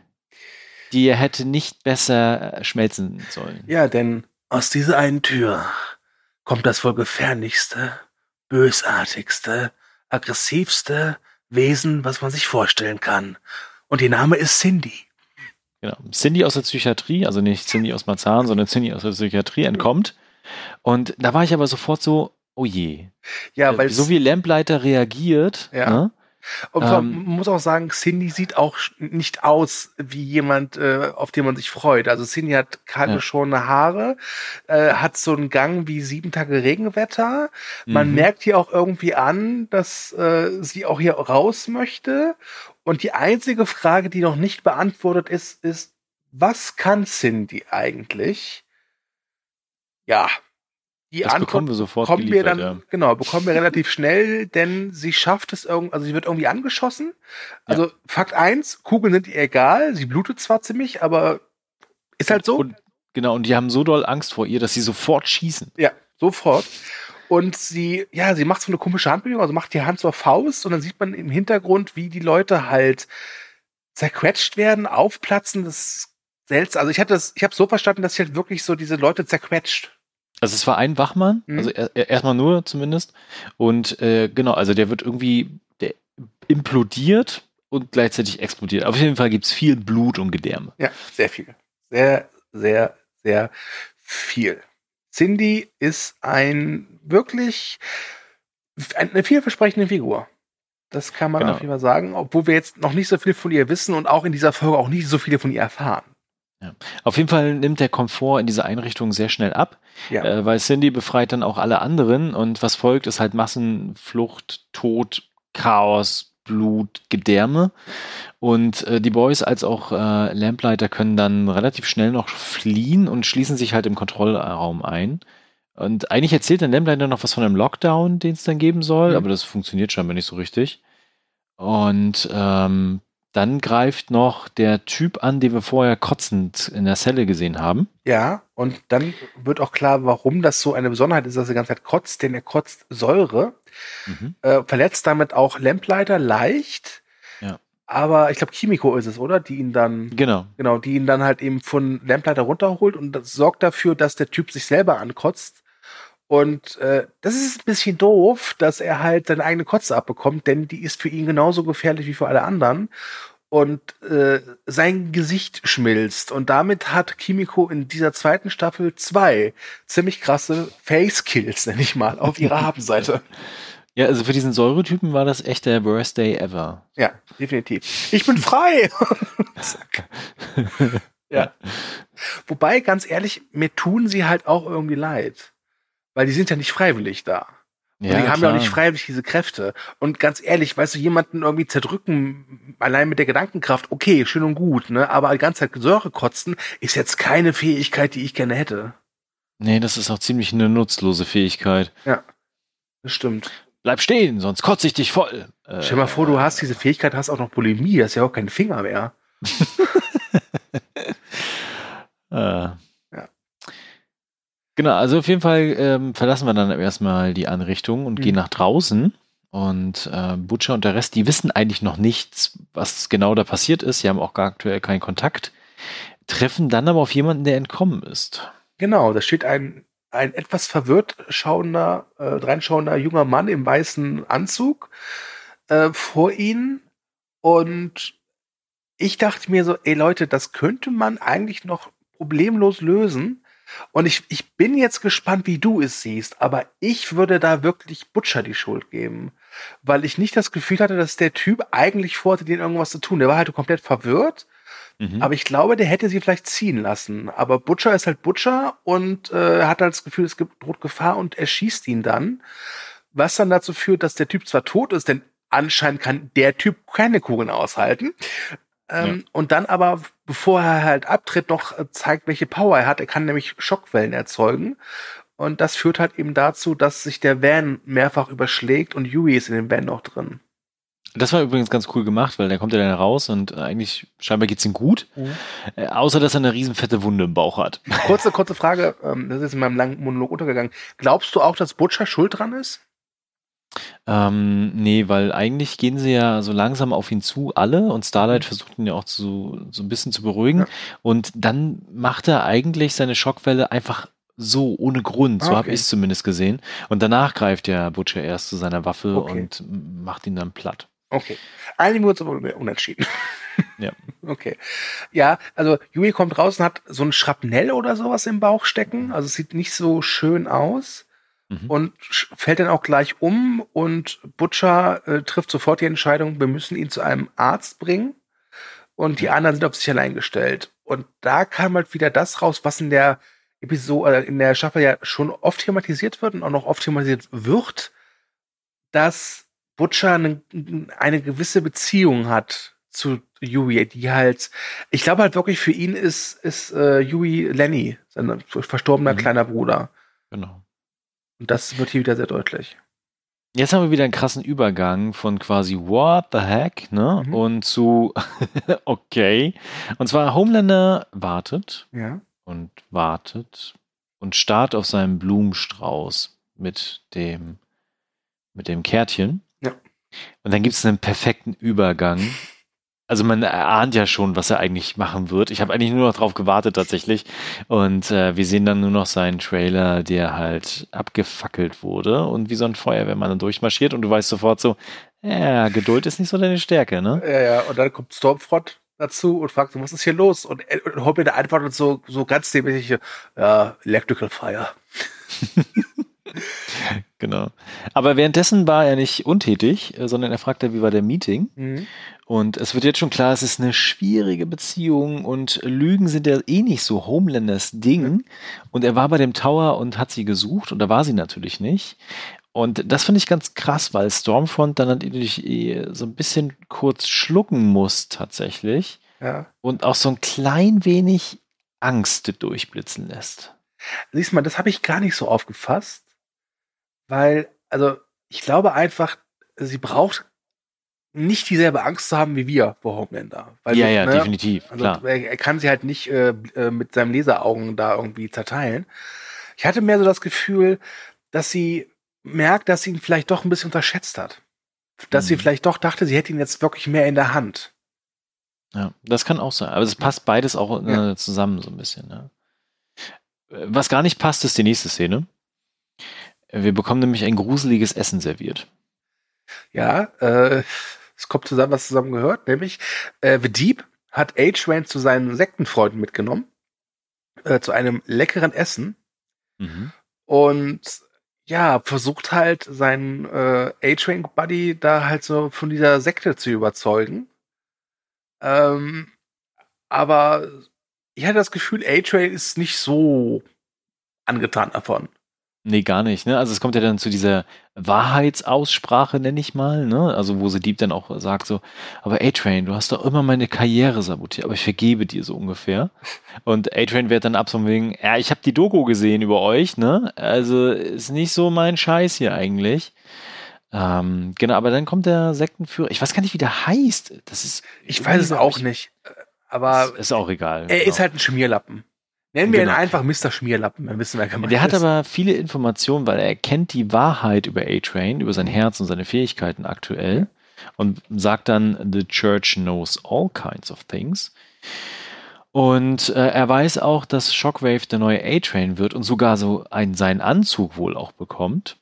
die er hätte nicht besser äh, schmelzen sollen. Ja, denn aus dieser einen Tür kommt das wohl gefährlichste, bösartigste, aggressivste Wesen, was man sich vorstellen kann. Und ihr Name ist Cindy. Genau. Cindy aus der Psychiatrie, also nicht Cindy aus Marzahn, sondern Cindy aus der Psychiatrie entkommt. Und da war ich aber sofort so, oh je. Ja, weil so wie Lampleiter reagiert, ja. ne? Und man ähm, muss auch sagen, Cindy sieht auch nicht aus wie jemand, äh, auf den man sich freut. Also Cindy hat kahle ja. Haare, äh, hat so einen Gang wie sieben Tage Regenwetter. Man mhm. merkt hier auch irgendwie an, dass äh, sie auch hier raus möchte. Und die einzige Frage, die noch nicht beantwortet ist, ist, was kann Cindy eigentlich? Ja, die Das Antwort bekommen wir sofort bekommen wir dann, ja. genau, bekommen wir relativ schnell, denn sie schafft es irgendwie, also sie wird irgendwie angeschossen. Also Fakt eins, Kugeln sind ihr egal, sie blutet zwar ziemlich, aber ist halt so. Und, genau, und die haben so doll Angst vor ihr, dass sie sofort schießen. Ja, sofort. Und sie, ja, sie macht so eine komische Handbewegung, also macht die Hand zur Faust und dann sieht man im Hintergrund, wie die Leute halt zerquetscht werden, aufplatzen. Das ist seltsam. Also ich hatte das, ich habe so verstanden, dass sie halt wirklich so diese Leute zerquetscht. Also es war ein Wachmann, Mhm. also er, er- erstmal nur zumindest. Und äh, genau, also der wird irgendwie, der implodiert und gleichzeitig explodiert. Auf jeden Fall gibt's viel Blut und Gedärme. Ja, sehr viel. Sehr, sehr, sehr viel. Cindy ist ein wirklich eine vielversprechende Figur. Das kann man Genau. auf jeden Fall sagen, obwohl wir jetzt noch nicht so viel von ihr wissen und auch in dieser Folge auch nicht so viele von ihr erfahren. Auf jeden Fall nimmt der Komfort in dieser Einrichtung sehr schnell ab, Ja, äh, weil Cindy befreit dann auch alle anderen und was folgt, ist halt Massenflucht, Tod, Chaos, Blut, Gedärme. Und äh, die Boys als auch äh, Lamplighter können dann relativ schnell noch fliehen und schließen sich halt im Kontrollraum ein. Und eigentlich erzählt dann Lamplighter noch was von einem Lockdown, den es dann geben soll, Mhm. aber das funktioniert scheinbar nicht so richtig. Und ähm, dann greift noch der Typ an, den wir vorher kotzend in der Zelle gesehen haben. ja, und dann wird auch klar, warum das so eine Besonderheit ist, dass er die ganze Zeit kotzt, denn er kotzt Säure, Mhm. äh, verletzt damit auch Lamplighter leicht. Ja. Aber ich glaube, Kimiko ist es, oder? Die ihn dann Genau. Genau, die ihn dann halt eben von Lamplighter runterholt und das sorgt dafür, dass der Typ sich selber ankotzt. Und äh, das ist ein bisschen doof, dass er halt seine eigene Kotze abbekommt, denn die ist für ihn genauso gefährlich wie für alle anderen. Und äh, sein Gesicht schmilzt. Und damit hat Kimiko in dieser zweiten Staffel zwei ziemlich krasse Face-Kills, nenn ich mal, auf ihrer Habenseite. Ja, also für diesen Säuretypen war das echt der worst day ever. Ja, definitiv. Ich bin frei! Ja. Wobei, ganz ehrlich, mir tun sie halt auch irgendwie leid. Weil die sind ja nicht freiwillig da. Und die haben ja auch klar. nicht freiwillig diese Kräfte. Und ganz ehrlich, weißt du, jemanden irgendwie zerdrücken, allein mit der Gedankenkraft, okay, schön und gut, ne? Aber die ganze Zeit Säure kotzen, ist jetzt keine Fähigkeit, die ich gerne hätte. Nee, das ist auch ziemlich eine nutzlose Fähigkeit. Das stimmt. Bleib stehen, sonst kotze ich dich voll. Äh, Stell dir mal vor, du hast diese Fähigkeit, hast auch noch Bulimie, das ist ja auch kein Finger mehr. Äh, Genau, also auf jeden Fall ähm, verlassen wir dann erstmal die Anrichtung und Mhm. gehen nach draußen. Und äh, Butcher und der Rest, die wissen eigentlich noch nichts, was genau da passiert ist. Sie haben auch gar aktuell keinen Kontakt. Treffen dann aber auf jemanden, der entkommen ist. Genau, da steht ein, ein etwas verwirrt schauender, äh, reinschauender junger Mann im weißen Anzug äh, vor ihnen. Und ich dachte mir so, ey Leute, das könnte man eigentlich noch problemlos lösen. Und ich, ich bin jetzt gespannt, wie du es siehst, aber ich würde da wirklich Butcher die Schuld geben. Weil ich nicht das Gefühl hatte, dass der Typ eigentlich vorhatte, denen irgendwas zu tun. Der war halt komplett verwirrt. Mhm. Aber ich glaube, der hätte sie vielleicht ziehen lassen. Aber Butcher ist halt Butcher und äh, hat halt das Gefühl, es gibt droht Gefahr und er schießt ihn dann. Was dann dazu führt, dass der Typ zwar tot ist, denn anscheinend kann der Typ keine Kugeln aushalten. Ähm, Und dann aber, bevor er halt abtritt, noch äh, zeigt, welche Power er hat. Er kann nämlich Schockwellen erzeugen. Und das führt halt eben dazu, dass sich der Van mehrfach überschlägt und Yui ist in dem Van noch drin. Das war übrigens ganz cool gemacht, weil der kommt ja dann raus und äh, eigentlich scheinbar geht's ihm gut. Äh, außer, dass er eine riesenfette Wunde im Bauch hat. Kurze, kurze Frage, ähm, das ist in meinem langen Monolog untergegangen. Glaubst du auch, dass Butcher schuld dran ist? Ähm, nee, weil eigentlich gehen sie ja so langsam auf ihn zu, alle, und Starlight versucht ihn ja auch zu, so ein bisschen zu beruhigen. Ja. Und dann macht er eigentlich seine Schockwelle einfach so, ohne Grund. So Ah, habe ich es zumindest gesehen. Und danach greift ja Butcher erst zu seiner Waffe Okay. und macht ihn dann platt. Okay. Uns aber unentschieden. Ja. Okay. Ja, also Yui kommt raus und hat so ein Schrapnell oder sowas im Bauch stecken. Also es sieht nicht so schön aus. Mhm. Und fällt dann auch gleich um und Butcher äh, trifft sofort die Entscheidung, wir müssen ihn zu einem Arzt bringen. Und die anderen sind auf sich allein gestellt. Und da kam halt wieder das raus, was in der Episode, äh, in der Staffel ja schon oft thematisiert wird und auch noch oft thematisiert wird, dass Butcher eine, eine gewisse Beziehung hat zu Yui, die halt, ich glaube halt wirklich für ihn ist, ist äh, Yui Lenny, sein verstorbener Mhm. kleiner Bruder. Genau. Und das wird hier wieder sehr deutlich. Jetzt haben wir wieder einen krassen Übergang von quasi What the heck, ne? Mhm. Und zu okay. Und zwar Homelander wartet Ja. und wartet und starrt auf seinen Blumenstrauß mit dem mit dem Kärtchen. Ja. Und dann gibt es einen perfekten Übergang. Also man erahnt ja schon, was er eigentlich machen wird. Ich habe eigentlich nur noch drauf gewartet tatsächlich. Und äh, wir sehen dann nur noch seinen Trailer, der halt abgefackelt wurde und wie so ein Feuerwehrmann dann durchmarschiert und du weißt sofort so, ja, Geduld ist nicht so deine Stärke, ne? Ja, ja, und dann kommt Stormfront dazu und fragt was ist hier los? Und, und Homelander antwortet so, so ganz dämlich, ja, Electrical Fire. Genau. Aber währenddessen war er nicht untätig, äh, sondern er fragte, wie war der Meeting? Mhm. Und es wird jetzt schon klar, es ist eine schwierige Beziehung und Lügen sind ja eh nicht so Homelanders Ding. Und er war bei dem Tower und hat sie gesucht und da war sie natürlich nicht. Und das finde ich ganz krass, weil Stormfront dann natürlich eh so ein bisschen kurz schlucken muss tatsächlich Ja. und auch so ein klein wenig Angst durchblitzen lässt. Siehst du mal, das habe ich gar nicht so aufgefasst, weil, also, ich glaube einfach, sie braucht nicht dieselbe Angst zu haben wie wir vor Homelander. Weil ja, wir, ja, ne, definitiv, Also klar. er, kann sie halt nicht äh, äh, mit seinen Laseraugen da irgendwie zerteilen. Ich hatte mehr so das Gefühl, dass sie merkt, dass sie ihn vielleicht doch ein bisschen unterschätzt hat. Dass sie Mhm. vielleicht doch dachte, sie hätte ihn jetzt wirklich mehr in der Hand. Ja, das kann auch sein. Aber es passt beides auch äh, zusammen so ein bisschen. Ne? Was gar nicht passt, ist die nächste Szene. Wir bekommen nämlich ein gruseliges Essen serviert. Ja, äh, es kommt zusammen, was zusammen gehört, nämlich äh, The Deep hat A-Train zu seinen Sektenfreunden mitgenommen, äh, zu einem leckeren Essen Mhm. und ja, versucht halt seinen äh, A-Train-Buddy da halt so von dieser Sekte zu überzeugen. Ähm, aber ich hatte das Gefühl, A-Train ist nicht so angetan davon. Nee, gar nicht. Ne? Also es kommt ja dann zu dieser Wahrheitsaussprache, nenne ich mal. Ne? Also wo sie Deep dann auch sagt so, aber A-Train, du hast doch immer meine Karriere sabotiert, aber ich vergebe dir so ungefähr. Und A-Train wird dann ab so wegen, ja, ich habe die Doku gesehen über euch, ne? Also ist nicht so mein Scheiß hier eigentlich. Ähm, genau, aber dann kommt der Sektenführer, ich weiß gar nicht, wie der heißt. Das ist. Ich weiß es auch ich- nicht. Aber Ist, ist auch egal. er genau. ist halt ein Schmierlappen. Nennen wir Genau. ihn einfach Mr. Schmierlappen, dann wissen wir, wer gemeint Der hat aber viele Informationen, weil er kennt die Wahrheit über A-Train, über sein Herz und seine Fähigkeiten aktuell und sagt dann, The Church knows all kinds of things. Und äh, er weiß auch, dass Shockwave der neue A-Train wird und sogar so einen, seinen Anzug wohl auch bekommt.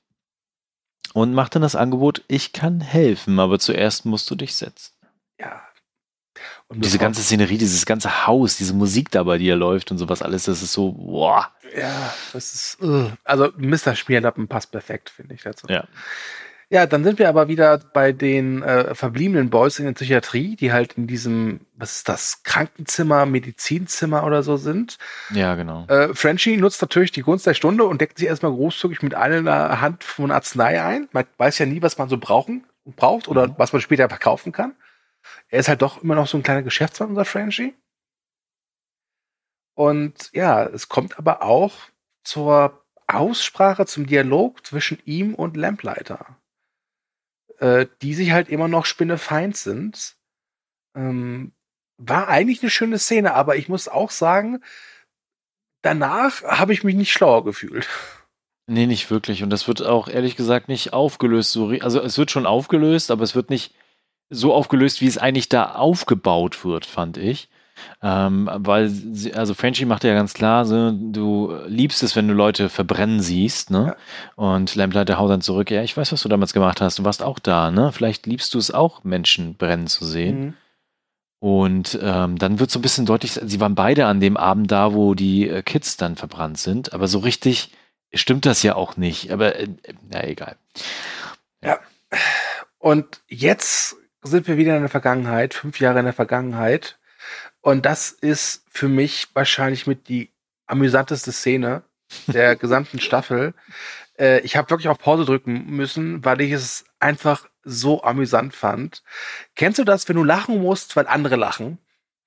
Und macht dann das Angebot, ich kann helfen, aber zuerst musst du dich setzen. Und diese ganze Szenerie, dieses ganze Haus, diese Musik dabei, die er läuft und sowas alles, das ist so, boah. Ja, das ist. ugh. Also Mr. Schmierlappen passt perfekt, finde ich dazu. Ja. Ja, dann sind wir aber wieder bei den äh, verbliebenen Boys in der Psychiatrie, die halt in diesem, was ist das, Krankenzimmer, Medizinzimmer oder so sind. Ja, genau. Äh, Frenchie nutzt natürlich die Gunst der Stunde und deckt sich erstmal großzügig mit einer Hand von Arznei ein. Man weiß ja nie, was man so brauchen braucht oder Mhm. was man später verkaufen kann. Er ist halt doch immer noch so ein kleiner Geschäftsmann, unser Frenchie. Und ja, es kommt aber auch zur Aussprache, zum Dialog zwischen ihm und Lamplighter, äh, die sich halt immer noch spinnefeind sind. Ähm, war eigentlich eine schöne Szene, aber ich muss auch sagen, danach habe ich mich nicht schlauer gefühlt. Nee, nicht wirklich. Und das wird auch ehrlich gesagt nicht aufgelöst. Also es wird schon aufgelöst, aber es wird nicht so aufgelöst, wie es eigentlich da aufgebaut wird, fand ich. Ähm, weil, sie, also Frenchie macht ja ganz klar, so, du liebst es, wenn du Leute verbrennen siehst, ne? Und Lamplighter haut dann zurück, ja, ich weiß, was du damals gemacht hast, du warst auch da, ne? Vielleicht liebst du es auch, Menschen brennen zu sehen. Mhm. Und ähm, dann wird so ein bisschen deutlich, sie waren beide an dem Abend da, wo die äh, Kids dann verbrannt sind, aber so richtig stimmt das ja auch nicht. Aber äh, na egal. Und jetzt sind wir wieder in der Vergangenheit, fünf Jahre in der Vergangenheit. Und das ist für mich wahrscheinlich mit die amüsanteste Szene der gesamten Staffel. Äh, ich habe wirklich auf Pause drücken müssen, weil ich es einfach so amüsant fand. Kennst du das, wenn du lachen musst, weil andere lachen?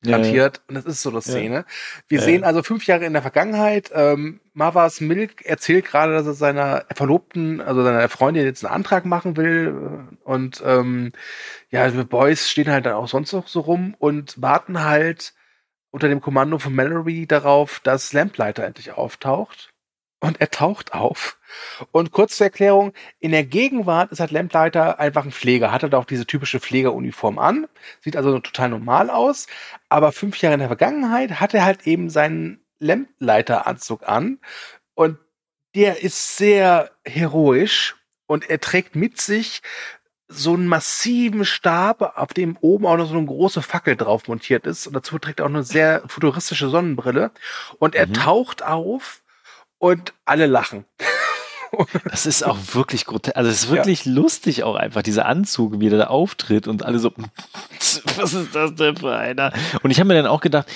garantiert. Ja. Und das ist so eine Szene. Wir ja. sehen also fünf Jahre in der Vergangenheit. Ähm, Mavas Milk erzählt gerade, dass er seiner Verlobten, also seiner Freundin jetzt einen Antrag machen will. Und ähm, ja, die Boys stehen halt dann auch sonst noch so rum und warten halt unter dem Kommando von Mallory darauf, dass Lamplighter endlich auftaucht. Und er taucht auf. Und kurz zur Erklärung, in der Gegenwart ist halt Lamplighter einfach ein Pfleger, hat halt auch diese typische Pflegeruniform an, sieht also total normal aus, aber fünf Jahre in der Vergangenheit hat er halt eben seinen Lamplighter-Anzug an und der ist sehr heroisch und er trägt mit sich so einen massiven Stab, auf dem oben auch noch so eine große Fackel drauf montiert ist. Und dazu trägt er auch eine sehr futuristische Sonnenbrille. Und er mhm. taucht auf und alle lachen. Das ist auch wirklich grotesk. Also es ist wirklich ja. lustig auch einfach, dieser Anzug, wie der da auftritt und alle so, was ist das denn für einer? Und ich habe mir dann auch gedacht,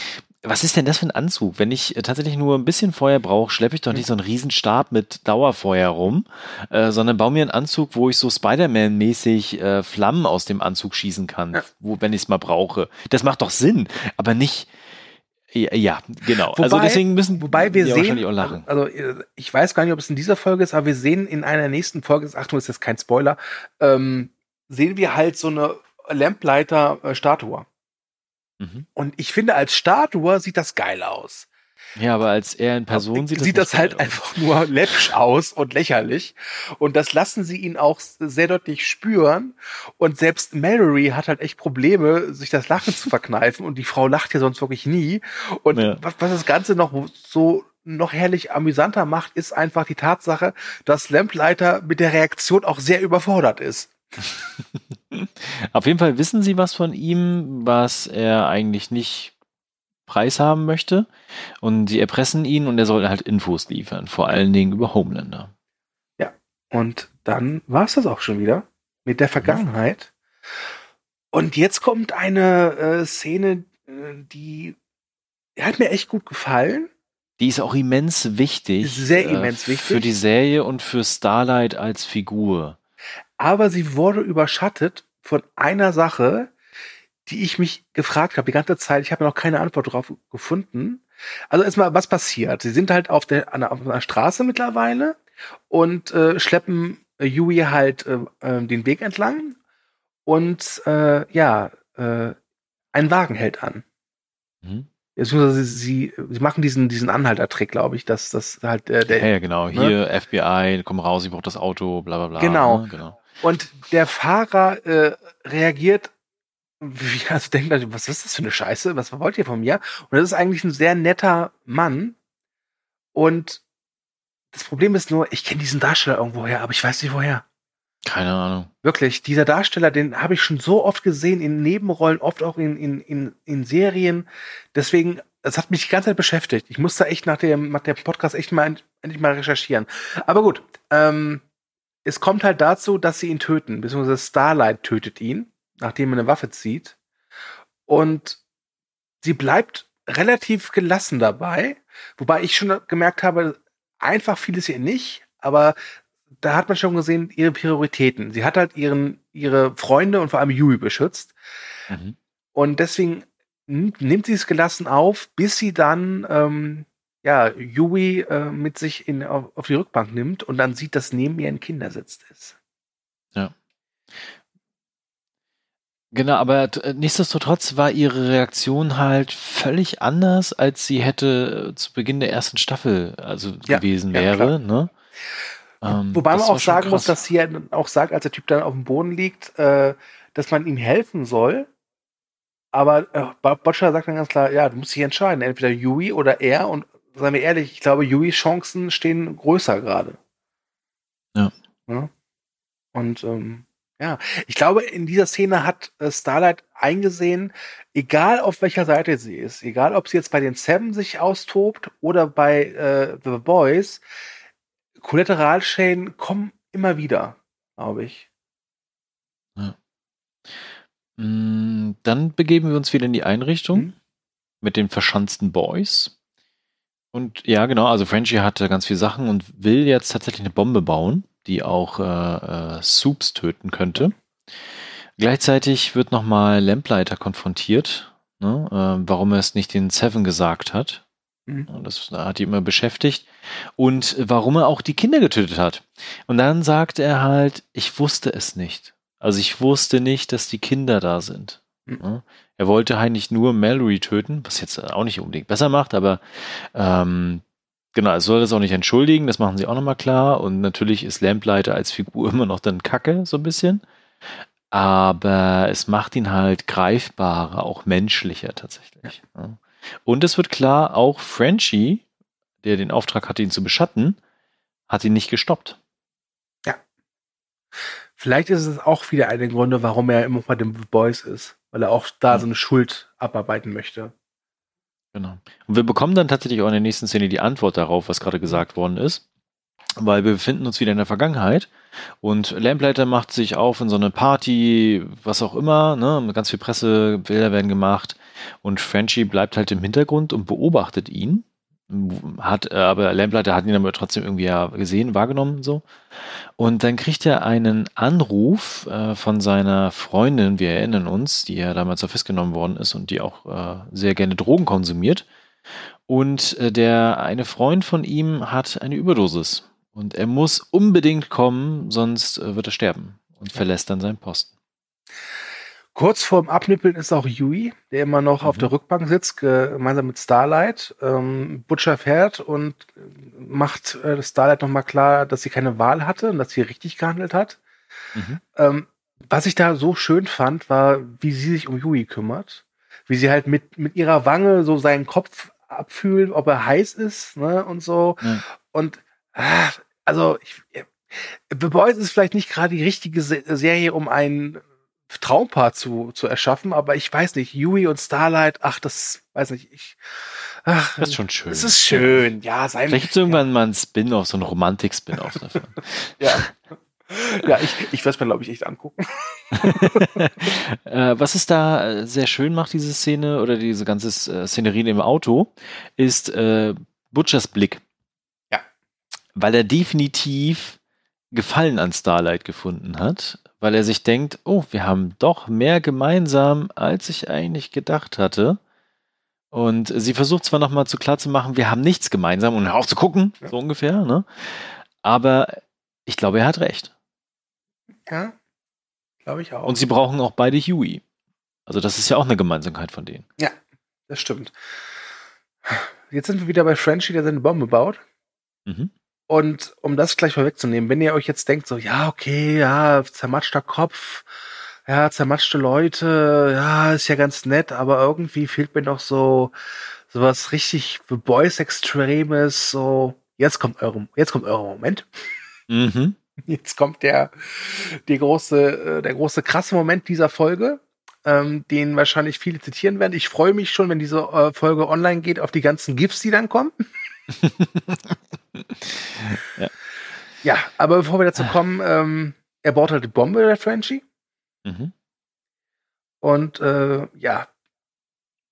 was ist denn das für ein Anzug? Wenn ich äh, tatsächlich nur ein bisschen Feuer brauche, schleppe ich doch nicht so einen Riesenstab mit Dauerfeuer rum, äh, sondern baue mir einen Anzug, wo ich so Spider-Man-mäßig äh, Flammen aus dem Anzug schießen kann, ja. wo, wenn ich es mal brauche. Das macht doch Sinn, aber nicht. Ja, genau. Also wobei, also deswegen müssen wobei wir sehen, auch lachen. Also, also ich weiß gar nicht, ob es in dieser Folge ist, aber wir sehen in einer nächsten Folge, Achtung, ist jetzt kein Spoiler, ähm, sehen wir halt so eine Lamplighter-Statue. Mhm. Und ich finde, als Statue sieht das geil aus. Ja, aber als er in Person sieht, sieht das, das halt aus. einfach nur läppsch aus und lächerlich. Und das lassen sie ihn auch sehr deutlich spüren. Und selbst Mallory hat halt echt Probleme, sich das Lachen zu verkneifen. Und die Frau lacht ja sonst wirklich nie. Und ja. was, was das Ganze noch so noch herrlich amüsanter macht, ist einfach die Tatsache, dass Lamplighter mit der Reaktion auch sehr überfordert ist. Auf jeden Fall wissen sie was von ihm, was er eigentlich nicht preishaben möchte. Und sie erpressen ihn und er soll halt Infos liefern, vor allen Dingen über Homelander. Ja, und dann war es das auch schon wieder mit der Vergangenheit. Und jetzt kommt eine äh, Szene, äh, die hat mir echt gut gefallen. Die ist auch immens wichtig. Sehr äh, immens wichtig. Für die Serie und für Starlight als Figur aber sie wurde überschattet von einer Sache, die ich mich gefragt habe die ganze Zeit. Ich habe noch keine Antwort drauf gefunden. Also erstmal, was passiert? Sie sind halt auf der, auf einer Straße mittlerweile und äh, schleppen Yui halt äh, äh, den Weg entlang und äh, ja, äh, ein Wagen hält an. Mhm. Beziehungsweise sie, sie machen diesen, diesen Anhaltertrick, glaube ich, dass das halt äh, der. Ja, ja, genau. Ne? Hier FBI, komm raus, ich brauche das Auto, bla bla bla. Genau. Ne? genau. Und der Fahrer äh, reagiert, wie, also denkt, was ist das für eine Scheiße? Was wollt ihr von mir? Und das ist eigentlich ein sehr netter Mann. Und das Problem ist nur, ich kenne diesen Darsteller irgendwo her, aber ich weiß nicht woher. Keine Ahnung. Wirklich, dieser Darsteller, den habe ich schon so oft gesehen, in Nebenrollen, oft auch in, in, in, in Serien. Deswegen, es hat mich die ganze Zeit beschäftigt. Ich musste echt nach dem, nach dem Podcast echt mal endlich mal recherchieren. Aber gut, ähm, es kommt halt dazu, dass sie ihn töten, beziehungsweise Starlight tötet ihn, nachdem er eine Waffe zieht. Und sie bleibt relativ gelassen dabei, wobei ich schon gemerkt habe, einfach fiel es ihr nicht, aber da hat man schon gesehen, ihre Prioritäten. Sie hat halt ihren, ihre Freunde und vor allem Yui beschützt. Mhm. Und deswegen nimmt sie es gelassen auf, bis sie dann ähm, ja, Yui äh, mit sich in, auf, auf, die Rückbank nimmt und dann sieht, dass neben ihr ein Kindersitz ist. Ja. Genau, aber nichtsdestotrotz war ihre Reaktion halt völlig anders, als sie hätte äh, zu Beginn der ersten Staffel also ja, gewesen wäre. Ja, ne? Ähm, Wobei man auch sagen muss, dass sie ja auch sagt, als der Typ dann auf dem Boden liegt, äh, dass man ihm helfen soll. Aber äh, Butcher sagt dann ganz klar, ja, du musst dich entscheiden, entweder Yui oder er. Und seien wir ehrlich, ich glaube, Yuis Chancen stehen größer gerade. Ja. ja. Und ähm, ja, ich glaube, in dieser Szene hat äh, Starlight eingesehen, egal auf welcher Seite sie ist, egal ob sie jetzt bei den Seven sich austobt oder bei äh, The Boys, Kollateralschäden kommen immer wieder, glaube ich. Ja. Mm, dann begeben wir uns wieder in die Einrichtung mhm. mit den verschanzten Boys. Und ja, genau, also Frenchie hatte ganz viele Sachen und will jetzt tatsächlich eine Bombe bauen, die auch äh, äh, Soups töten könnte. Gleichzeitig wird nochmal Lamplighter konfrontiert. ne, äh, warum er es nicht den Seven gesagt hat. Mhm. Das hat ihn immer beschäftigt. Und warum er auch die Kinder getötet hat. Und dann sagt er halt, ich wusste es nicht. Also ich wusste nicht, dass die Kinder da sind. Mhm. Ja. Er wollte eigentlich nur Mallory töten, was jetzt auch nicht unbedingt besser macht, aber ähm, genau, er soll das auch nicht entschuldigen, das machen sie auch nochmal klar. Und natürlich ist Lamplighter als Figur immer noch dann Kacke, so ein bisschen. Aber es macht ihn halt greifbarer, auch menschlicher tatsächlich. Ja. Und es wird klar, auch Frenchie, der den Auftrag hatte, ihn zu beschatten, hat ihn nicht gestoppt. Vielleicht ist es auch wieder einer der Gründe, warum er immer bei den Boys ist. Weil er auch da Mhm. so eine Schuld abarbeiten möchte. Genau. Und wir bekommen dann tatsächlich auch in der nächsten Szene die Antwort darauf, was gerade gesagt worden ist. Weil wir befinden uns wieder in der Vergangenheit und Lamplighter macht sich auf in so eine Party, was auch immer, ne? Ganz viel Pressebilder werden gemacht und Frenchie bleibt halt im Hintergrund und beobachtet ihn. Hat, äh, aber Lamplighter hat ihn aber trotzdem irgendwie ja gesehen, wahrgenommen, so. Und dann kriegt er einen Anruf äh, von seiner Freundin, wir erinnern uns, die ja damals auf festgenommen worden ist und die auch äh, sehr gerne Drogen konsumiert. Und äh, der eine Freund von ihm hat eine Überdosis. Und er muss unbedingt kommen, sonst äh, wird er sterben und verlässt dann seinen Posten. Kurz vorm Abnippeln ist auch Yui, der immer noch auf Mhm. der Rückbank sitzt, gemeinsam mit Starlight. Ähm, Butcher fährt und macht äh, Starlight nochmal klar, dass sie keine Wahl hatte und dass sie richtig gehandelt hat. Mhm. Ähm, was ich da so schön fand, war, wie sie sich um Yui kümmert. Wie sie halt mit, mit ihrer Wange so seinen Kopf abfühlt, ob er heiß ist, ne, und so. Ja. Und, ah, also, ich, The Boys ist vielleicht nicht gerade die richtige Se Serie, um ein Traumpaar zu, zu erschaffen, aber ich weiß nicht, Yui und Starlight, ach, das, weiß nicht, ich, ach, Das ist schon schön. es ist schön, ja, sein, Vielleicht gibt es irgendwann mal einen Spin-off, so einen Romantik-Spin-off davon. ja. Ja, ich, ich werde es mir, glaube ich, echt angucken. äh, was es da äh, sehr schön macht, diese Szene oder diese ganze äh, Szenerie im Auto, ist äh, Butchers Blick. Ja. Weil er definitiv Gefallen an Starlight gefunden hat, weil er sich denkt, oh, wir haben doch mehr gemeinsam, als ich eigentlich gedacht hatte. Und sie versucht zwar nochmal zu klar zu machen, wir haben nichts gemeinsam und hör auf zu gucken, Ja. so ungefähr, ne? Aber ich glaube, er hat recht. Ja, glaube ich auch. Und sie brauchen auch beide Huey. Also das ist ja auch eine Gemeinsamkeit von denen. das stimmt. Jetzt sind wir wieder bei Frenchie, der seine Bombe baut. Mhm. Und um das gleich vorwegzunehmen, wenn ihr euch jetzt denkt, so, ja, okay, ja, zermatschter Kopf, ja, zermatschte Leute, ja, ist ja ganz nett, aber irgendwie fehlt mir noch so, so was richtig für Boys Extremes, so, jetzt kommt eure, jetzt kommt euer Moment. Mhm. Jetzt kommt der, die große, äh, der große krasse Moment dieser Folge, ähm, den wahrscheinlich viele zitieren werden. Ich freue mich schon, wenn diese äh, Folge online geht, auf die ganzen GIFs, die dann kommen. Ja. Ja, aber bevor wir dazu kommen, ähm, er baut halt die Bombe, der Frenchie. Mhm. Und äh, ja.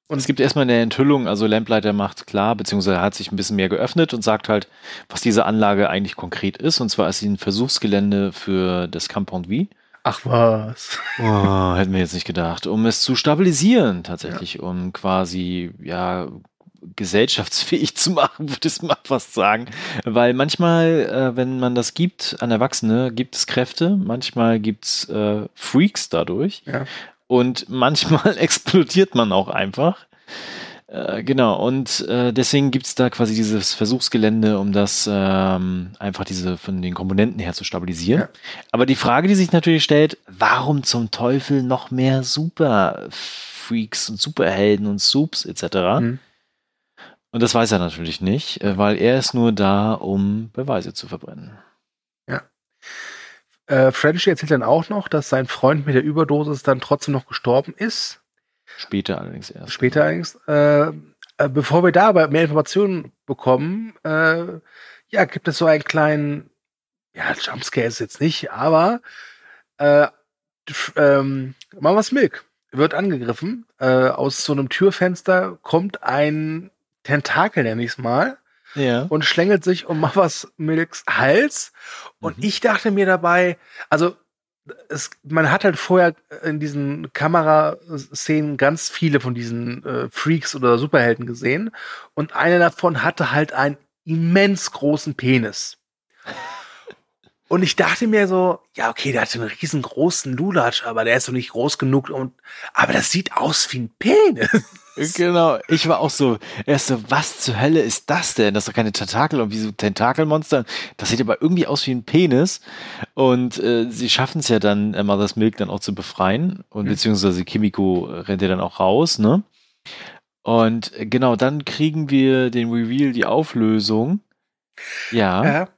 Und Es gibt erstmal eine Enthüllung, also Lamplighter macht klar, beziehungsweise hat sich ein bisschen mehr geöffnet und sagt halt, was diese Anlage eigentlich konkret ist. Und zwar ist sie ein Versuchsgelände für das Compound V. ach was. Oh, hätten wir jetzt nicht gedacht. Um es zu stabilisieren, tatsächlich, um quasi, ja, gesellschaftsfähig zu machen, würde ich mal fast sagen. Weil manchmal, äh, wenn man das gibt an Erwachsene, gibt es Kräfte, manchmal gibt es äh, Freaks dadurch. Ja. Und manchmal explodiert man auch einfach. Äh, genau, und äh, deswegen gibt es da quasi dieses Versuchsgelände, um das ähm, einfach diese von den Komponenten her zu stabilisieren. Ja. Aber die Frage, die sich natürlich stellt, warum zum Teufel noch mehr Superfreaks und Superhelden und Soups etc.? Hm. Und das weiß er natürlich nicht, äh, weil er ist nur da, um Beweise zu verbrennen. Äh, Frenchie erzählt dann auch noch, dass sein Freund mit der Überdosis dann trotzdem noch gestorben ist. Später allerdings erst. Später allerdings. Äh, äh, bevor wir da aber mehr Informationen bekommen, äh, ja, gibt es so einen kleinen, ja, Jumpscare ist jetzt nicht, aber äh, ähm, Mamas Milk wird angegriffen. Äh, aus so einem Türfenster kommt ein Tentakel, nenn ich's mal, Ja. und schlängelt sich um Mamas Milks Hals. Und Mhm. ich dachte mir dabei, also es, man hat halt vorher in diesen Kameraszenen ganz viele von diesen äh, Freaks oder Superhelden gesehen und einer davon hatte halt einen immens großen Penis. Und ich dachte mir so, ja, okay, der hat einen riesengroßen Lulatsch, aber der ist doch nicht groß genug und, aber das sieht aus wie ein Penis. Genau, ich war auch so, erst so, was zur Hölle ist das denn? Das ist doch keine Tentakel und wie so Tentakelmonster. Das sieht aber irgendwie aus wie ein Penis. Und äh, sie schaffen es ja dann, äh, Mother's Milk dann auch zu befreien. Und mhm. beziehungsweise Kimiko rennt ja dann auch raus, ne? Und äh, genau, dann kriegen wir den Reveal, die Auflösung. Ja. ja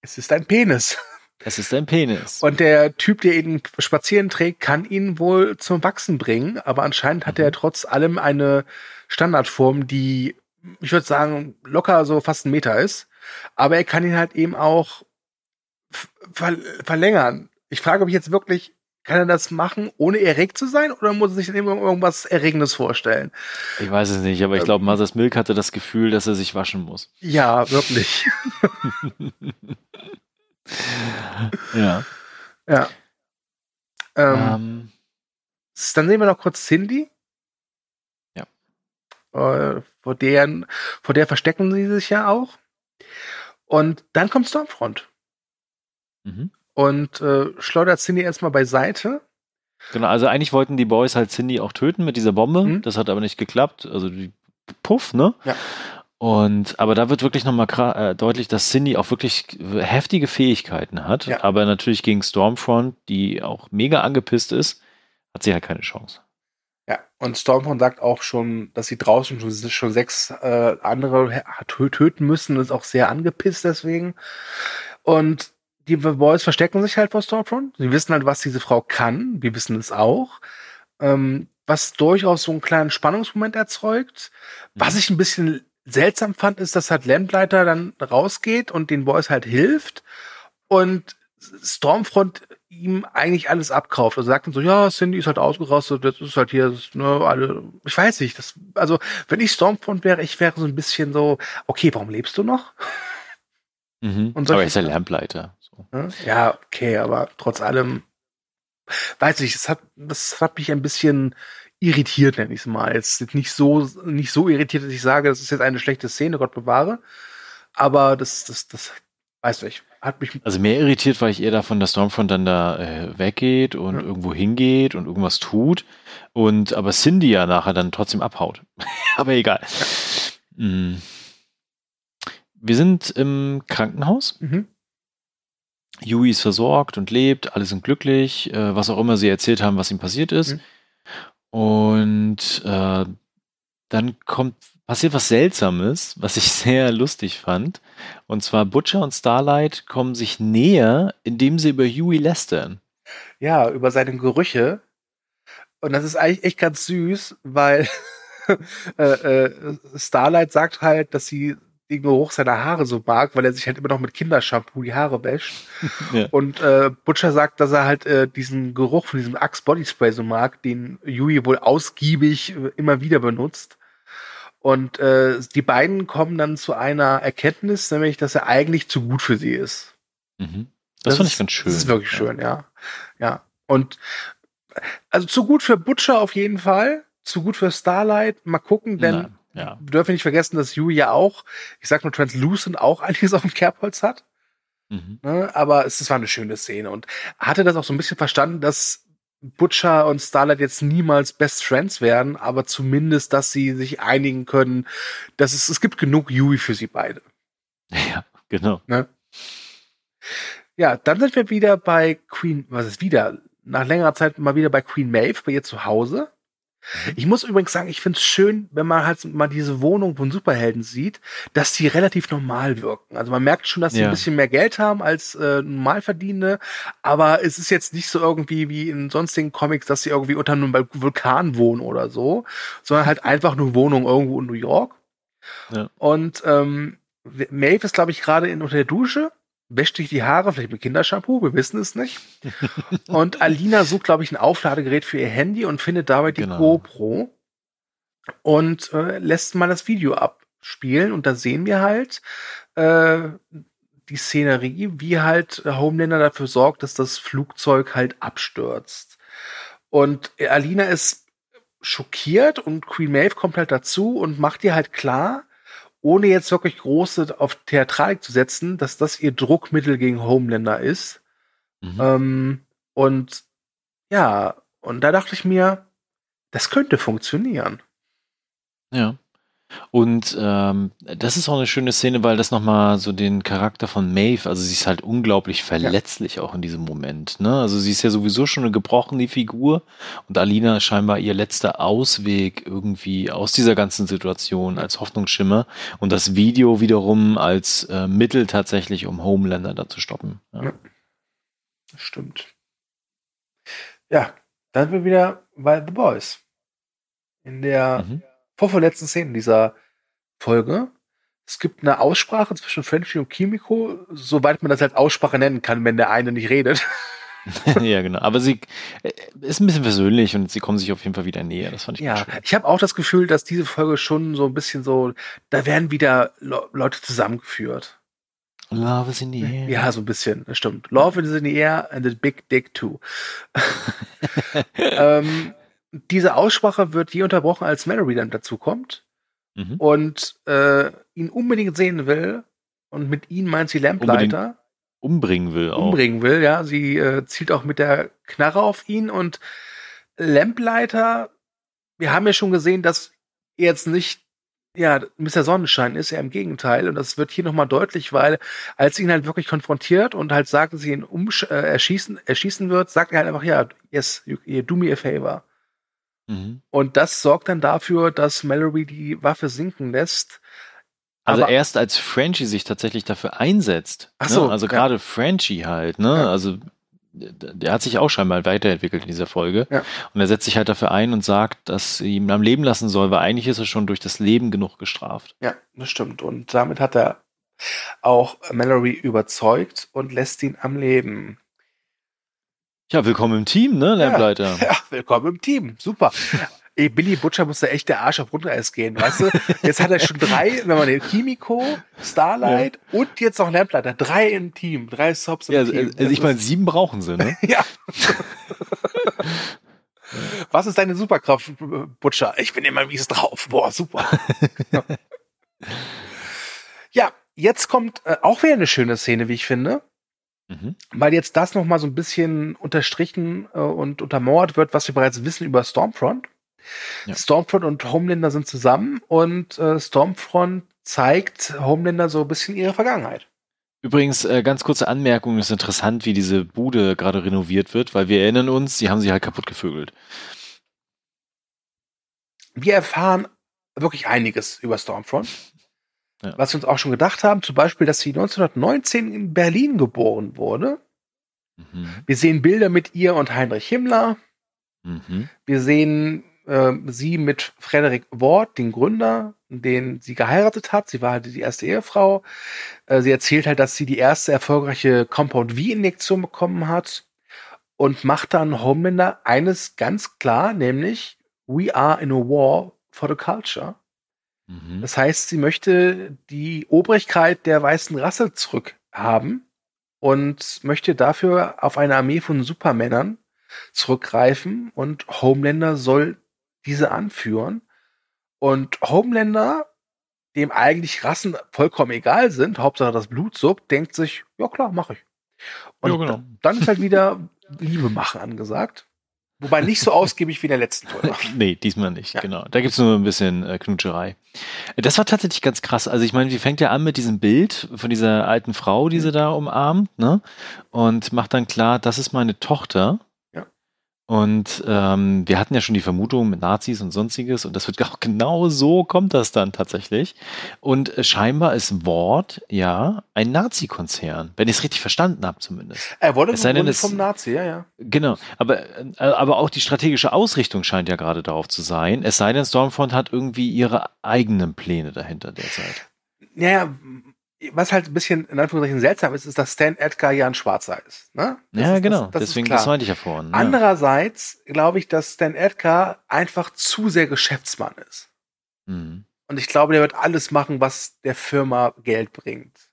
es ist ein Penis. Es ist ein Penis. Und der Typ, der ihn spazieren trägt, kann ihn wohl zum Wachsen bringen, aber anscheinend hat mhm. er trotz allem eine Standardform, die, ich würde sagen, locker so fast ein Meter ist. Aber er kann ihn halt eben auch ver verlängern. Ich frage mich jetzt wirklich, kann er das machen, ohne erregt zu sein, oder muss er sich dann irgendwas Erregendes vorstellen? Ich weiß es nicht, aber ich glaube, ähm, Mother's Milk hatte das Gefühl, dass er sich waschen muss. Ja, wirklich. ja. Ja. Ähm, um. Ähm. Dann sehen wir noch kurz Cindy. Ja. Äh, vor, deren, vor der verstecken sie sich ja auch. Und dann kommt Stormfront. Mhm. Und äh, schleudert Cindy erstmal beiseite. Genau, also eigentlich wollten die Boys halt Cindy auch töten mit dieser Bombe. Mhm. Das hat aber nicht geklappt. Also die Puff, ne? Ja. Und aber da wird wirklich nochmal äh, deutlich, dass Cindy auch wirklich heftige Fähigkeiten hat. Ja. Aber natürlich gegen Stormfront, die auch mega angepisst ist, hat sie halt keine Chance. Ja, und Stormfront sagt auch schon, dass sie draußen schon, schon sechs äh, andere töten müssen und ist auch sehr angepisst deswegen. Und die Boys verstecken sich halt vor Stormfront. Sie wissen halt, was diese Frau kann. Wir wissen es auch. Ähm, was durchaus so einen kleinen Spannungsmoment erzeugt. Was mhm. ich ein bisschen seltsam fand, ist, dass halt Lamplighter dann rausgeht und den Boys halt hilft und Stormfront ihm eigentlich alles abkauft. Also sagt dann so, ja, Cindy ist halt ausgerastet, das ist halt hier, das, ne, alle, ich weiß nicht, das, also, wenn ich Stormfront wäre, ich wäre so ein bisschen so, okay, warum lebst du noch? Mhm. Und aber er ist ja Lamplighter. So. Ja, okay, aber trotz allem, weiß ich, das hat, das hat mich ein bisschen irritiert, nenne ich es mal. Jetzt nicht so, nicht so irritiert, dass ich sage, das ist jetzt eine schlechte Szene, Gott bewahre. Aber das, das, das, weißt du, ich, hat mich. Also mehr irritiert war ich eher davon, dass Stormfront dann da äh, weggeht und ja. irgendwo hingeht und irgendwas tut. Und aber Cindy ja nachher dann trotzdem abhaut. aber egal. Ja. Mm. Wir sind im Krankenhaus. Mhm. Yui ist versorgt und lebt, alle sind glücklich, äh, was auch immer sie erzählt haben, was ihm passiert ist. Mhm. Und äh, dann kommt passiert was Seltsames, was ich sehr lustig fand. Und zwar Butcher und Starlight kommen sich näher, indem sie über Huey lästern. Ja, über seine Gerüche. Und das ist eigentlich echt ganz süß, weil äh, äh, Starlight sagt halt, dass sie den Geruch seiner Haare so mag, weil er sich halt immer noch mit Kindershampoo die Haare wäscht. Ja. Und äh, Butcher sagt, dass er halt äh, diesen Geruch von diesem Axe Body Spray so mag, den Yui wohl ausgiebig äh, immer wieder benutzt. Und äh, die beiden kommen dann zu einer Erkenntnis, nämlich, dass er eigentlich zu gut für sie ist. Mhm. Das, das fand ich ganz schön. Das ist wirklich ja. schön, ja. Ja. Und also zu gut für Butcher auf jeden Fall, zu gut für Starlight. Mal gucken, denn Nein ja. Wir dürfen nicht vergessen, dass Yui ja auch, ich sag nur Translucent, auch einiges auf dem Kerbholz hat. Mhm. Ne? Aber es, es war eine schöne Szene und hatte das auch so ein bisschen verstanden, dass Butcher und Starlight jetzt niemals Best Friends werden, aber zumindest, dass sie sich einigen können, dass es, es gibt genug Yui für sie beide. Ja, genau. Ne? Ja, dann sind wir wieder bei Queen, was ist wieder? Nach längerer Zeit mal wieder bei Queen Maeve, bei ihr zu Hause. Mhm. Ich muss übrigens sagen, ich finde es schön, wenn man halt mal diese Wohnung von Superhelden sieht, dass die relativ normal wirken. Also man merkt schon, dass sie ja. ein bisschen mehr Geld haben als äh, Normalverdienende, aber es ist jetzt nicht so irgendwie wie in sonstigen Comics, dass sie irgendwie unter einem Vulkan wohnen oder so, sondern halt einfach nur Wohnung irgendwo in New York. Ja. Und ähm, Maeve ist, glaube ich, gerade unter der Dusche wäscht sich die Haare, vielleicht mit Kindershampoo, wir wissen es nicht. Und Alina sucht, glaube ich, ein Aufladegerät für ihr Handy und findet dabei die genau. GoPro und äh, lässt mal das Video abspielen. Und da sehen wir halt äh, die Szenerie, wie halt Homelander dafür sorgt, dass das Flugzeug halt abstürzt. Und Alina ist schockiert und Queen Maeve kommt halt dazu und macht ihr halt klar, ohne jetzt wirklich große auf Theatralik zu setzen, dass das ihr Druckmittel gegen Homelander ist. Mhm. Ähm, und ja, und da dachte ich mir, das könnte funktionieren. Ja. Und ähm, das ist auch eine schöne Szene, weil das nochmal so den Charakter von Maeve, also sie ist halt unglaublich verletzlich ja. auch in diesem Moment. Ne? Also sie ist ja sowieso schon eine gebrochene Figur und Alina ist scheinbar ihr letzter Ausweg irgendwie aus dieser ganzen Situation als Hoffnungsschimmer und das Video wiederum als äh, Mittel tatsächlich, um Homelander da zu stoppen. Ja. ja. Das stimmt. Ja, dann sind wir wieder bei The Boys. In der mhm vorverletzten Szenen dieser Folge. Es gibt eine Aussprache zwischen Frenchy und Kimiko, soweit man das als Aussprache nennen kann, wenn der eine nicht redet. ja, genau. Aber sie äh, ist ein bisschen versöhnlich und sie kommen sich auf jeden Fall wieder näher. Das fand ich Ja, ich habe auch das Gefühl, dass diese Folge schon so ein bisschen so, da werden wieder Le Leute zusammengeführt. Love is in the air. Ja, so ein bisschen, das stimmt. Love is in the air and a big dick too. ähm, diese Aussprache wird je unterbrochen, als Mallory dann dazu kommt mhm. und äh, ihn unbedingt sehen will. Und mit ihm meint sie Lampleiter. umbringen will auch. Umbringen will, ja. Sie äh, zielt auch mit der Knarre auf ihn und Lampleiter, wir haben ja schon gesehen, dass er jetzt nicht ja, Mr. Sonnenschein ist, er im Gegenteil. Und das wird hier nochmal deutlich, weil als sie ihn halt wirklich konfrontiert und halt sagt, dass sie ihn umsch äh, erschießen, erschießen wird, sagt er halt einfach, ja, yes, you, you do me a favor. Mhm. Und das sorgt dann dafür, dass Mallory die Waffe sinken lässt. Also Aber erst als Frenchie sich tatsächlich dafür einsetzt. Ach ne? so, ne? Also ja. gerade Frenchie halt, ne? Ja. Also der hat sich auch scheinbar weiterentwickelt in dieser Folge. Ja. Und er setzt sich halt dafür ein und sagt, dass sie ihn am Leben lassen soll, weil eigentlich ist er schon durch das Leben genug gestraft. Ja, das stimmt. Und damit hat er auch Mallory überzeugt und lässt ihn am Leben. Ja, willkommen im Team, ne, Lampleiter? Ja, ja, willkommen im Team. Super. Ey, Billy Butcher muss da echt der Arsch auf Grundeis gehen, weißt du? Jetzt hat er schon drei, wenn man den Kimiko, Starlight ja. und jetzt noch Lampleiter. Drei im Team, drei Subs im ja, also, Team. Also ich meine, sieben brauchen sie, ne? ja. Was ist deine Superkraft, Butcher? Ich bin immer mies drauf. Boah, super. ja, jetzt kommt äh, auch wieder eine schöne Szene, wie ich finde. Mhm. Weil jetzt das nochmal so ein bisschen unterstrichen äh, und untermauert wird, was wir bereits wissen über Stormfront. Ja. Stormfront und Homelander sind zusammen und äh, Stormfront zeigt Homelander so ein bisschen ihre Vergangenheit. Übrigens, äh, ganz kurze Anmerkung, ist interessant, wie diese Bude gerade renoviert wird, weil wir erinnern uns, sie haben sie halt kaputt gevögelt. Wir erfahren wirklich einiges über Stormfront. Ja. Was wir uns auch schon gedacht haben, zum Beispiel, dass sie 1919 in Berlin geboren wurde. Mhm. Wir sehen Bilder mit ihr und Heinrich Himmler. Mhm. Wir sehen äh, sie mit Frederik Ward, den Gründer, den sie geheiratet hat. Sie war halt die erste Ehefrau. Äh, sie erzählt halt, dass sie die erste erfolgreiche Compound V-Injektion bekommen hat und macht dann Homelander eines ganz klar, nämlich We are in a war for the culture. Mhm. Das heißt, sie möchte die Obrigkeit der weißen Rasse zurückhaben und möchte dafür auf eine Armee von Supermännern zurückgreifen und Homelander soll diese anführen. Und Homelander, dem eigentlich Rassen vollkommen egal sind, Hauptsache das Blut suppt, denkt sich, ja klar, mache ich. Und ja, genau. dann ist halt wieder Liebe machen angesagt. Wobei nicht so ausgiebig wie in der letzten Folge. nee, diesmal nicht, ja. genau. Da gibt's nur ein bisschen äh, Knutscherei. Das war tatsächlich ganz krass. Also ich meine, die fängt ja an mit diesem Bild von dieser alten Frau, die sie mhm. da umarmt, ne? Und macht dann klar, das ist meine Tochter. Und ähm, wir hatten ja schon die Vermutung mit Nazis und sonstiges und das wird auch genau so kommt das dann tatsächlich. Und äh, scheinbar ist Wort ja ein Nazi-Konzern, wenn ich es richtig verstanden habe zumindest. Er wurde es denn, vom Nazi, ja, ja. Genau, aber, äh, aber auch die strategische Ausrichtung scheint ja gerade darauf zu sein. Es sei denn, Stormfront hat irgendwie ihre eigenen Pläne dahinter derzeit. Naja, was halt ein bisschen in Anführungszeichen seltsam ist, ist, dass Stan Edgar ja ein Schwarzer ist. Ne? ja, ist, genau. Das, das Deswegen, das meinte ich ja vorhin. Ja. Andererseits glaube ich, dass Stan Edgar einfach zu sehr Geschäftsmann ist. Mhm. Und ich glaube, der wird alles machen, was der Firma Geld bringt.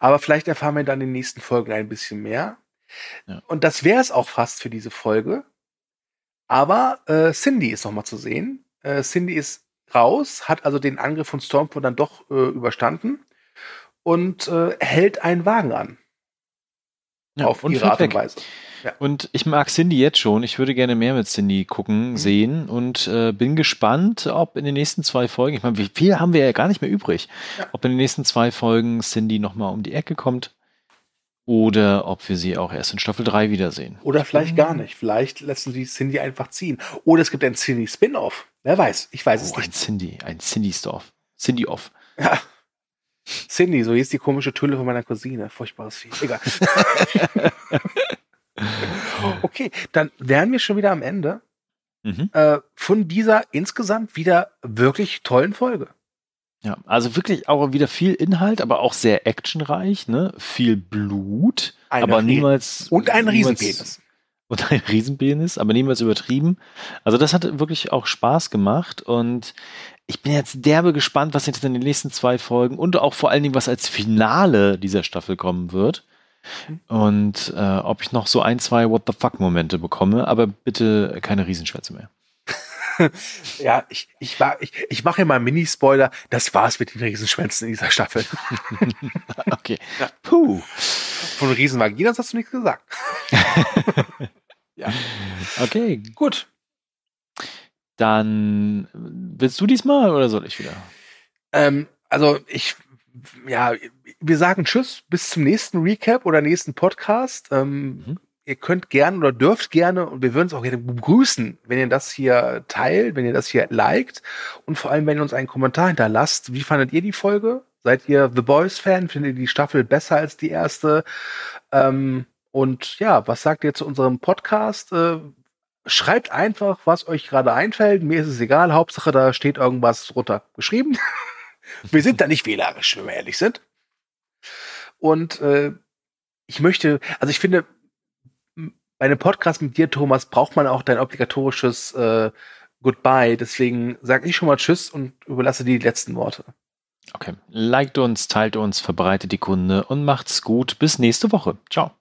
Aber vielleicht erfahren wir dann in den nächsten Folgen ein bisschen mehr. Ja. Und das wäre es auch fast für diese Folge. Aber äh, Cindy ist noch mal zu sehen. Äh, Cindy ist raus, hat also den Angriff von Stormfront dann doch äh, überstanden und äh, hält einen Wagen an. Ja, auf und ihre Art und. Weise. Und ich mag Cindy jetzt schon. Ich würde gerne mehr mit Cindy gucken, Mhm. sehen und äh, bin gespannt, ob in den nächsten zwei Folgen, ich meine, wie viel haben wir ja gar nicht mehr übrig, Ja. ob in den nächsten zwei Folgen Cindy nochmal um die Ecke kommt oder ob wir sie auch erst in Staffel 3 wiedersehen. Oder vielleicht gar nicht. Vielleicht lassen sie Cindy einfach ziehen. Oder es gibt ein Cindy Spin-off. Wer weiß. Ich weiß es Oh, ein nicht. Cindy, ein Cindy-Storf. Cindy-Off. Ja. Cindy, so hieß die komische Tülle von meiner Cousine. Furchtbares Vieh. Egal. okay, dann wären wir schon wieder am Ende Mhm. äh, von dieser insgesamt wieder wirklich tollen Folge. Ja, also wirklich auch wieder viel Inhalt, aber auch sehr actionreich, ne? Viel Blut, Eine aber niemals. Und ein Riesenpenis. Und ein Riesenpenis, aber niemals übertrieben. Also das hat wirklich auch Spaß gemacht und ich bin jetzt derbe gespannt, was jetzt in den nächsten zwei Folgen und auch vor allen Dingen, was als Finale dieser Staffel kommen wird. Und äh, ob ich noch so ein, zwei What the fuck Momente bekomme, aber bitte keine Riesenschwätze mehr. Ja, ich, ich, war- ich, ich mache hier mal einen Mini-Spoiler. Das war's mit den Riesenschwänzen in dieser Staffel. Okay. Ja. Puh. Von Riesenvaginas hast du nichts gesagt. ja, Okay, gut. Dann willst du diesmal oder soll ich wieder? Ähm, also ich, ja, wir sagen Tschüss bis zum nächsten Recap oder nächsten Podcast. Ähm, Mhm. Ihr könnt gerne oder dürft gerne und wir würden es auch gerne begrüßen, wenn ihr das hier teilt, wenn ihr das hier liked und vor allem, wenn ihr uns einen Kommentar hinterlasst. Wie fandet ihr die Folge? Seid ihr The Boys Fan? Findet ihr die Staffel besser als die erste? Ähm, und ja, was sagt ihr zu unserem Podcast? Äh, schreibt einfach, was euch gerade einfällt. Mir ist es egal. Hauptsache, da steht irgendwas drunter geschrieben. wir sind da nicht wählerisch, wenn wir ehrlich sind. Und äh, ich möchte, also ich finde, bei einem Podcast mit dir, Thomas, braucht man auch dein obligatorisches äh, Goodbye. Deswegen sage ich schon mal Tschüss und überlasse die letzten Worte. Okay. Liked uns, teilt uns, verbreitet die Kunde und macht's gut. Bis nächste Woche. Ciao.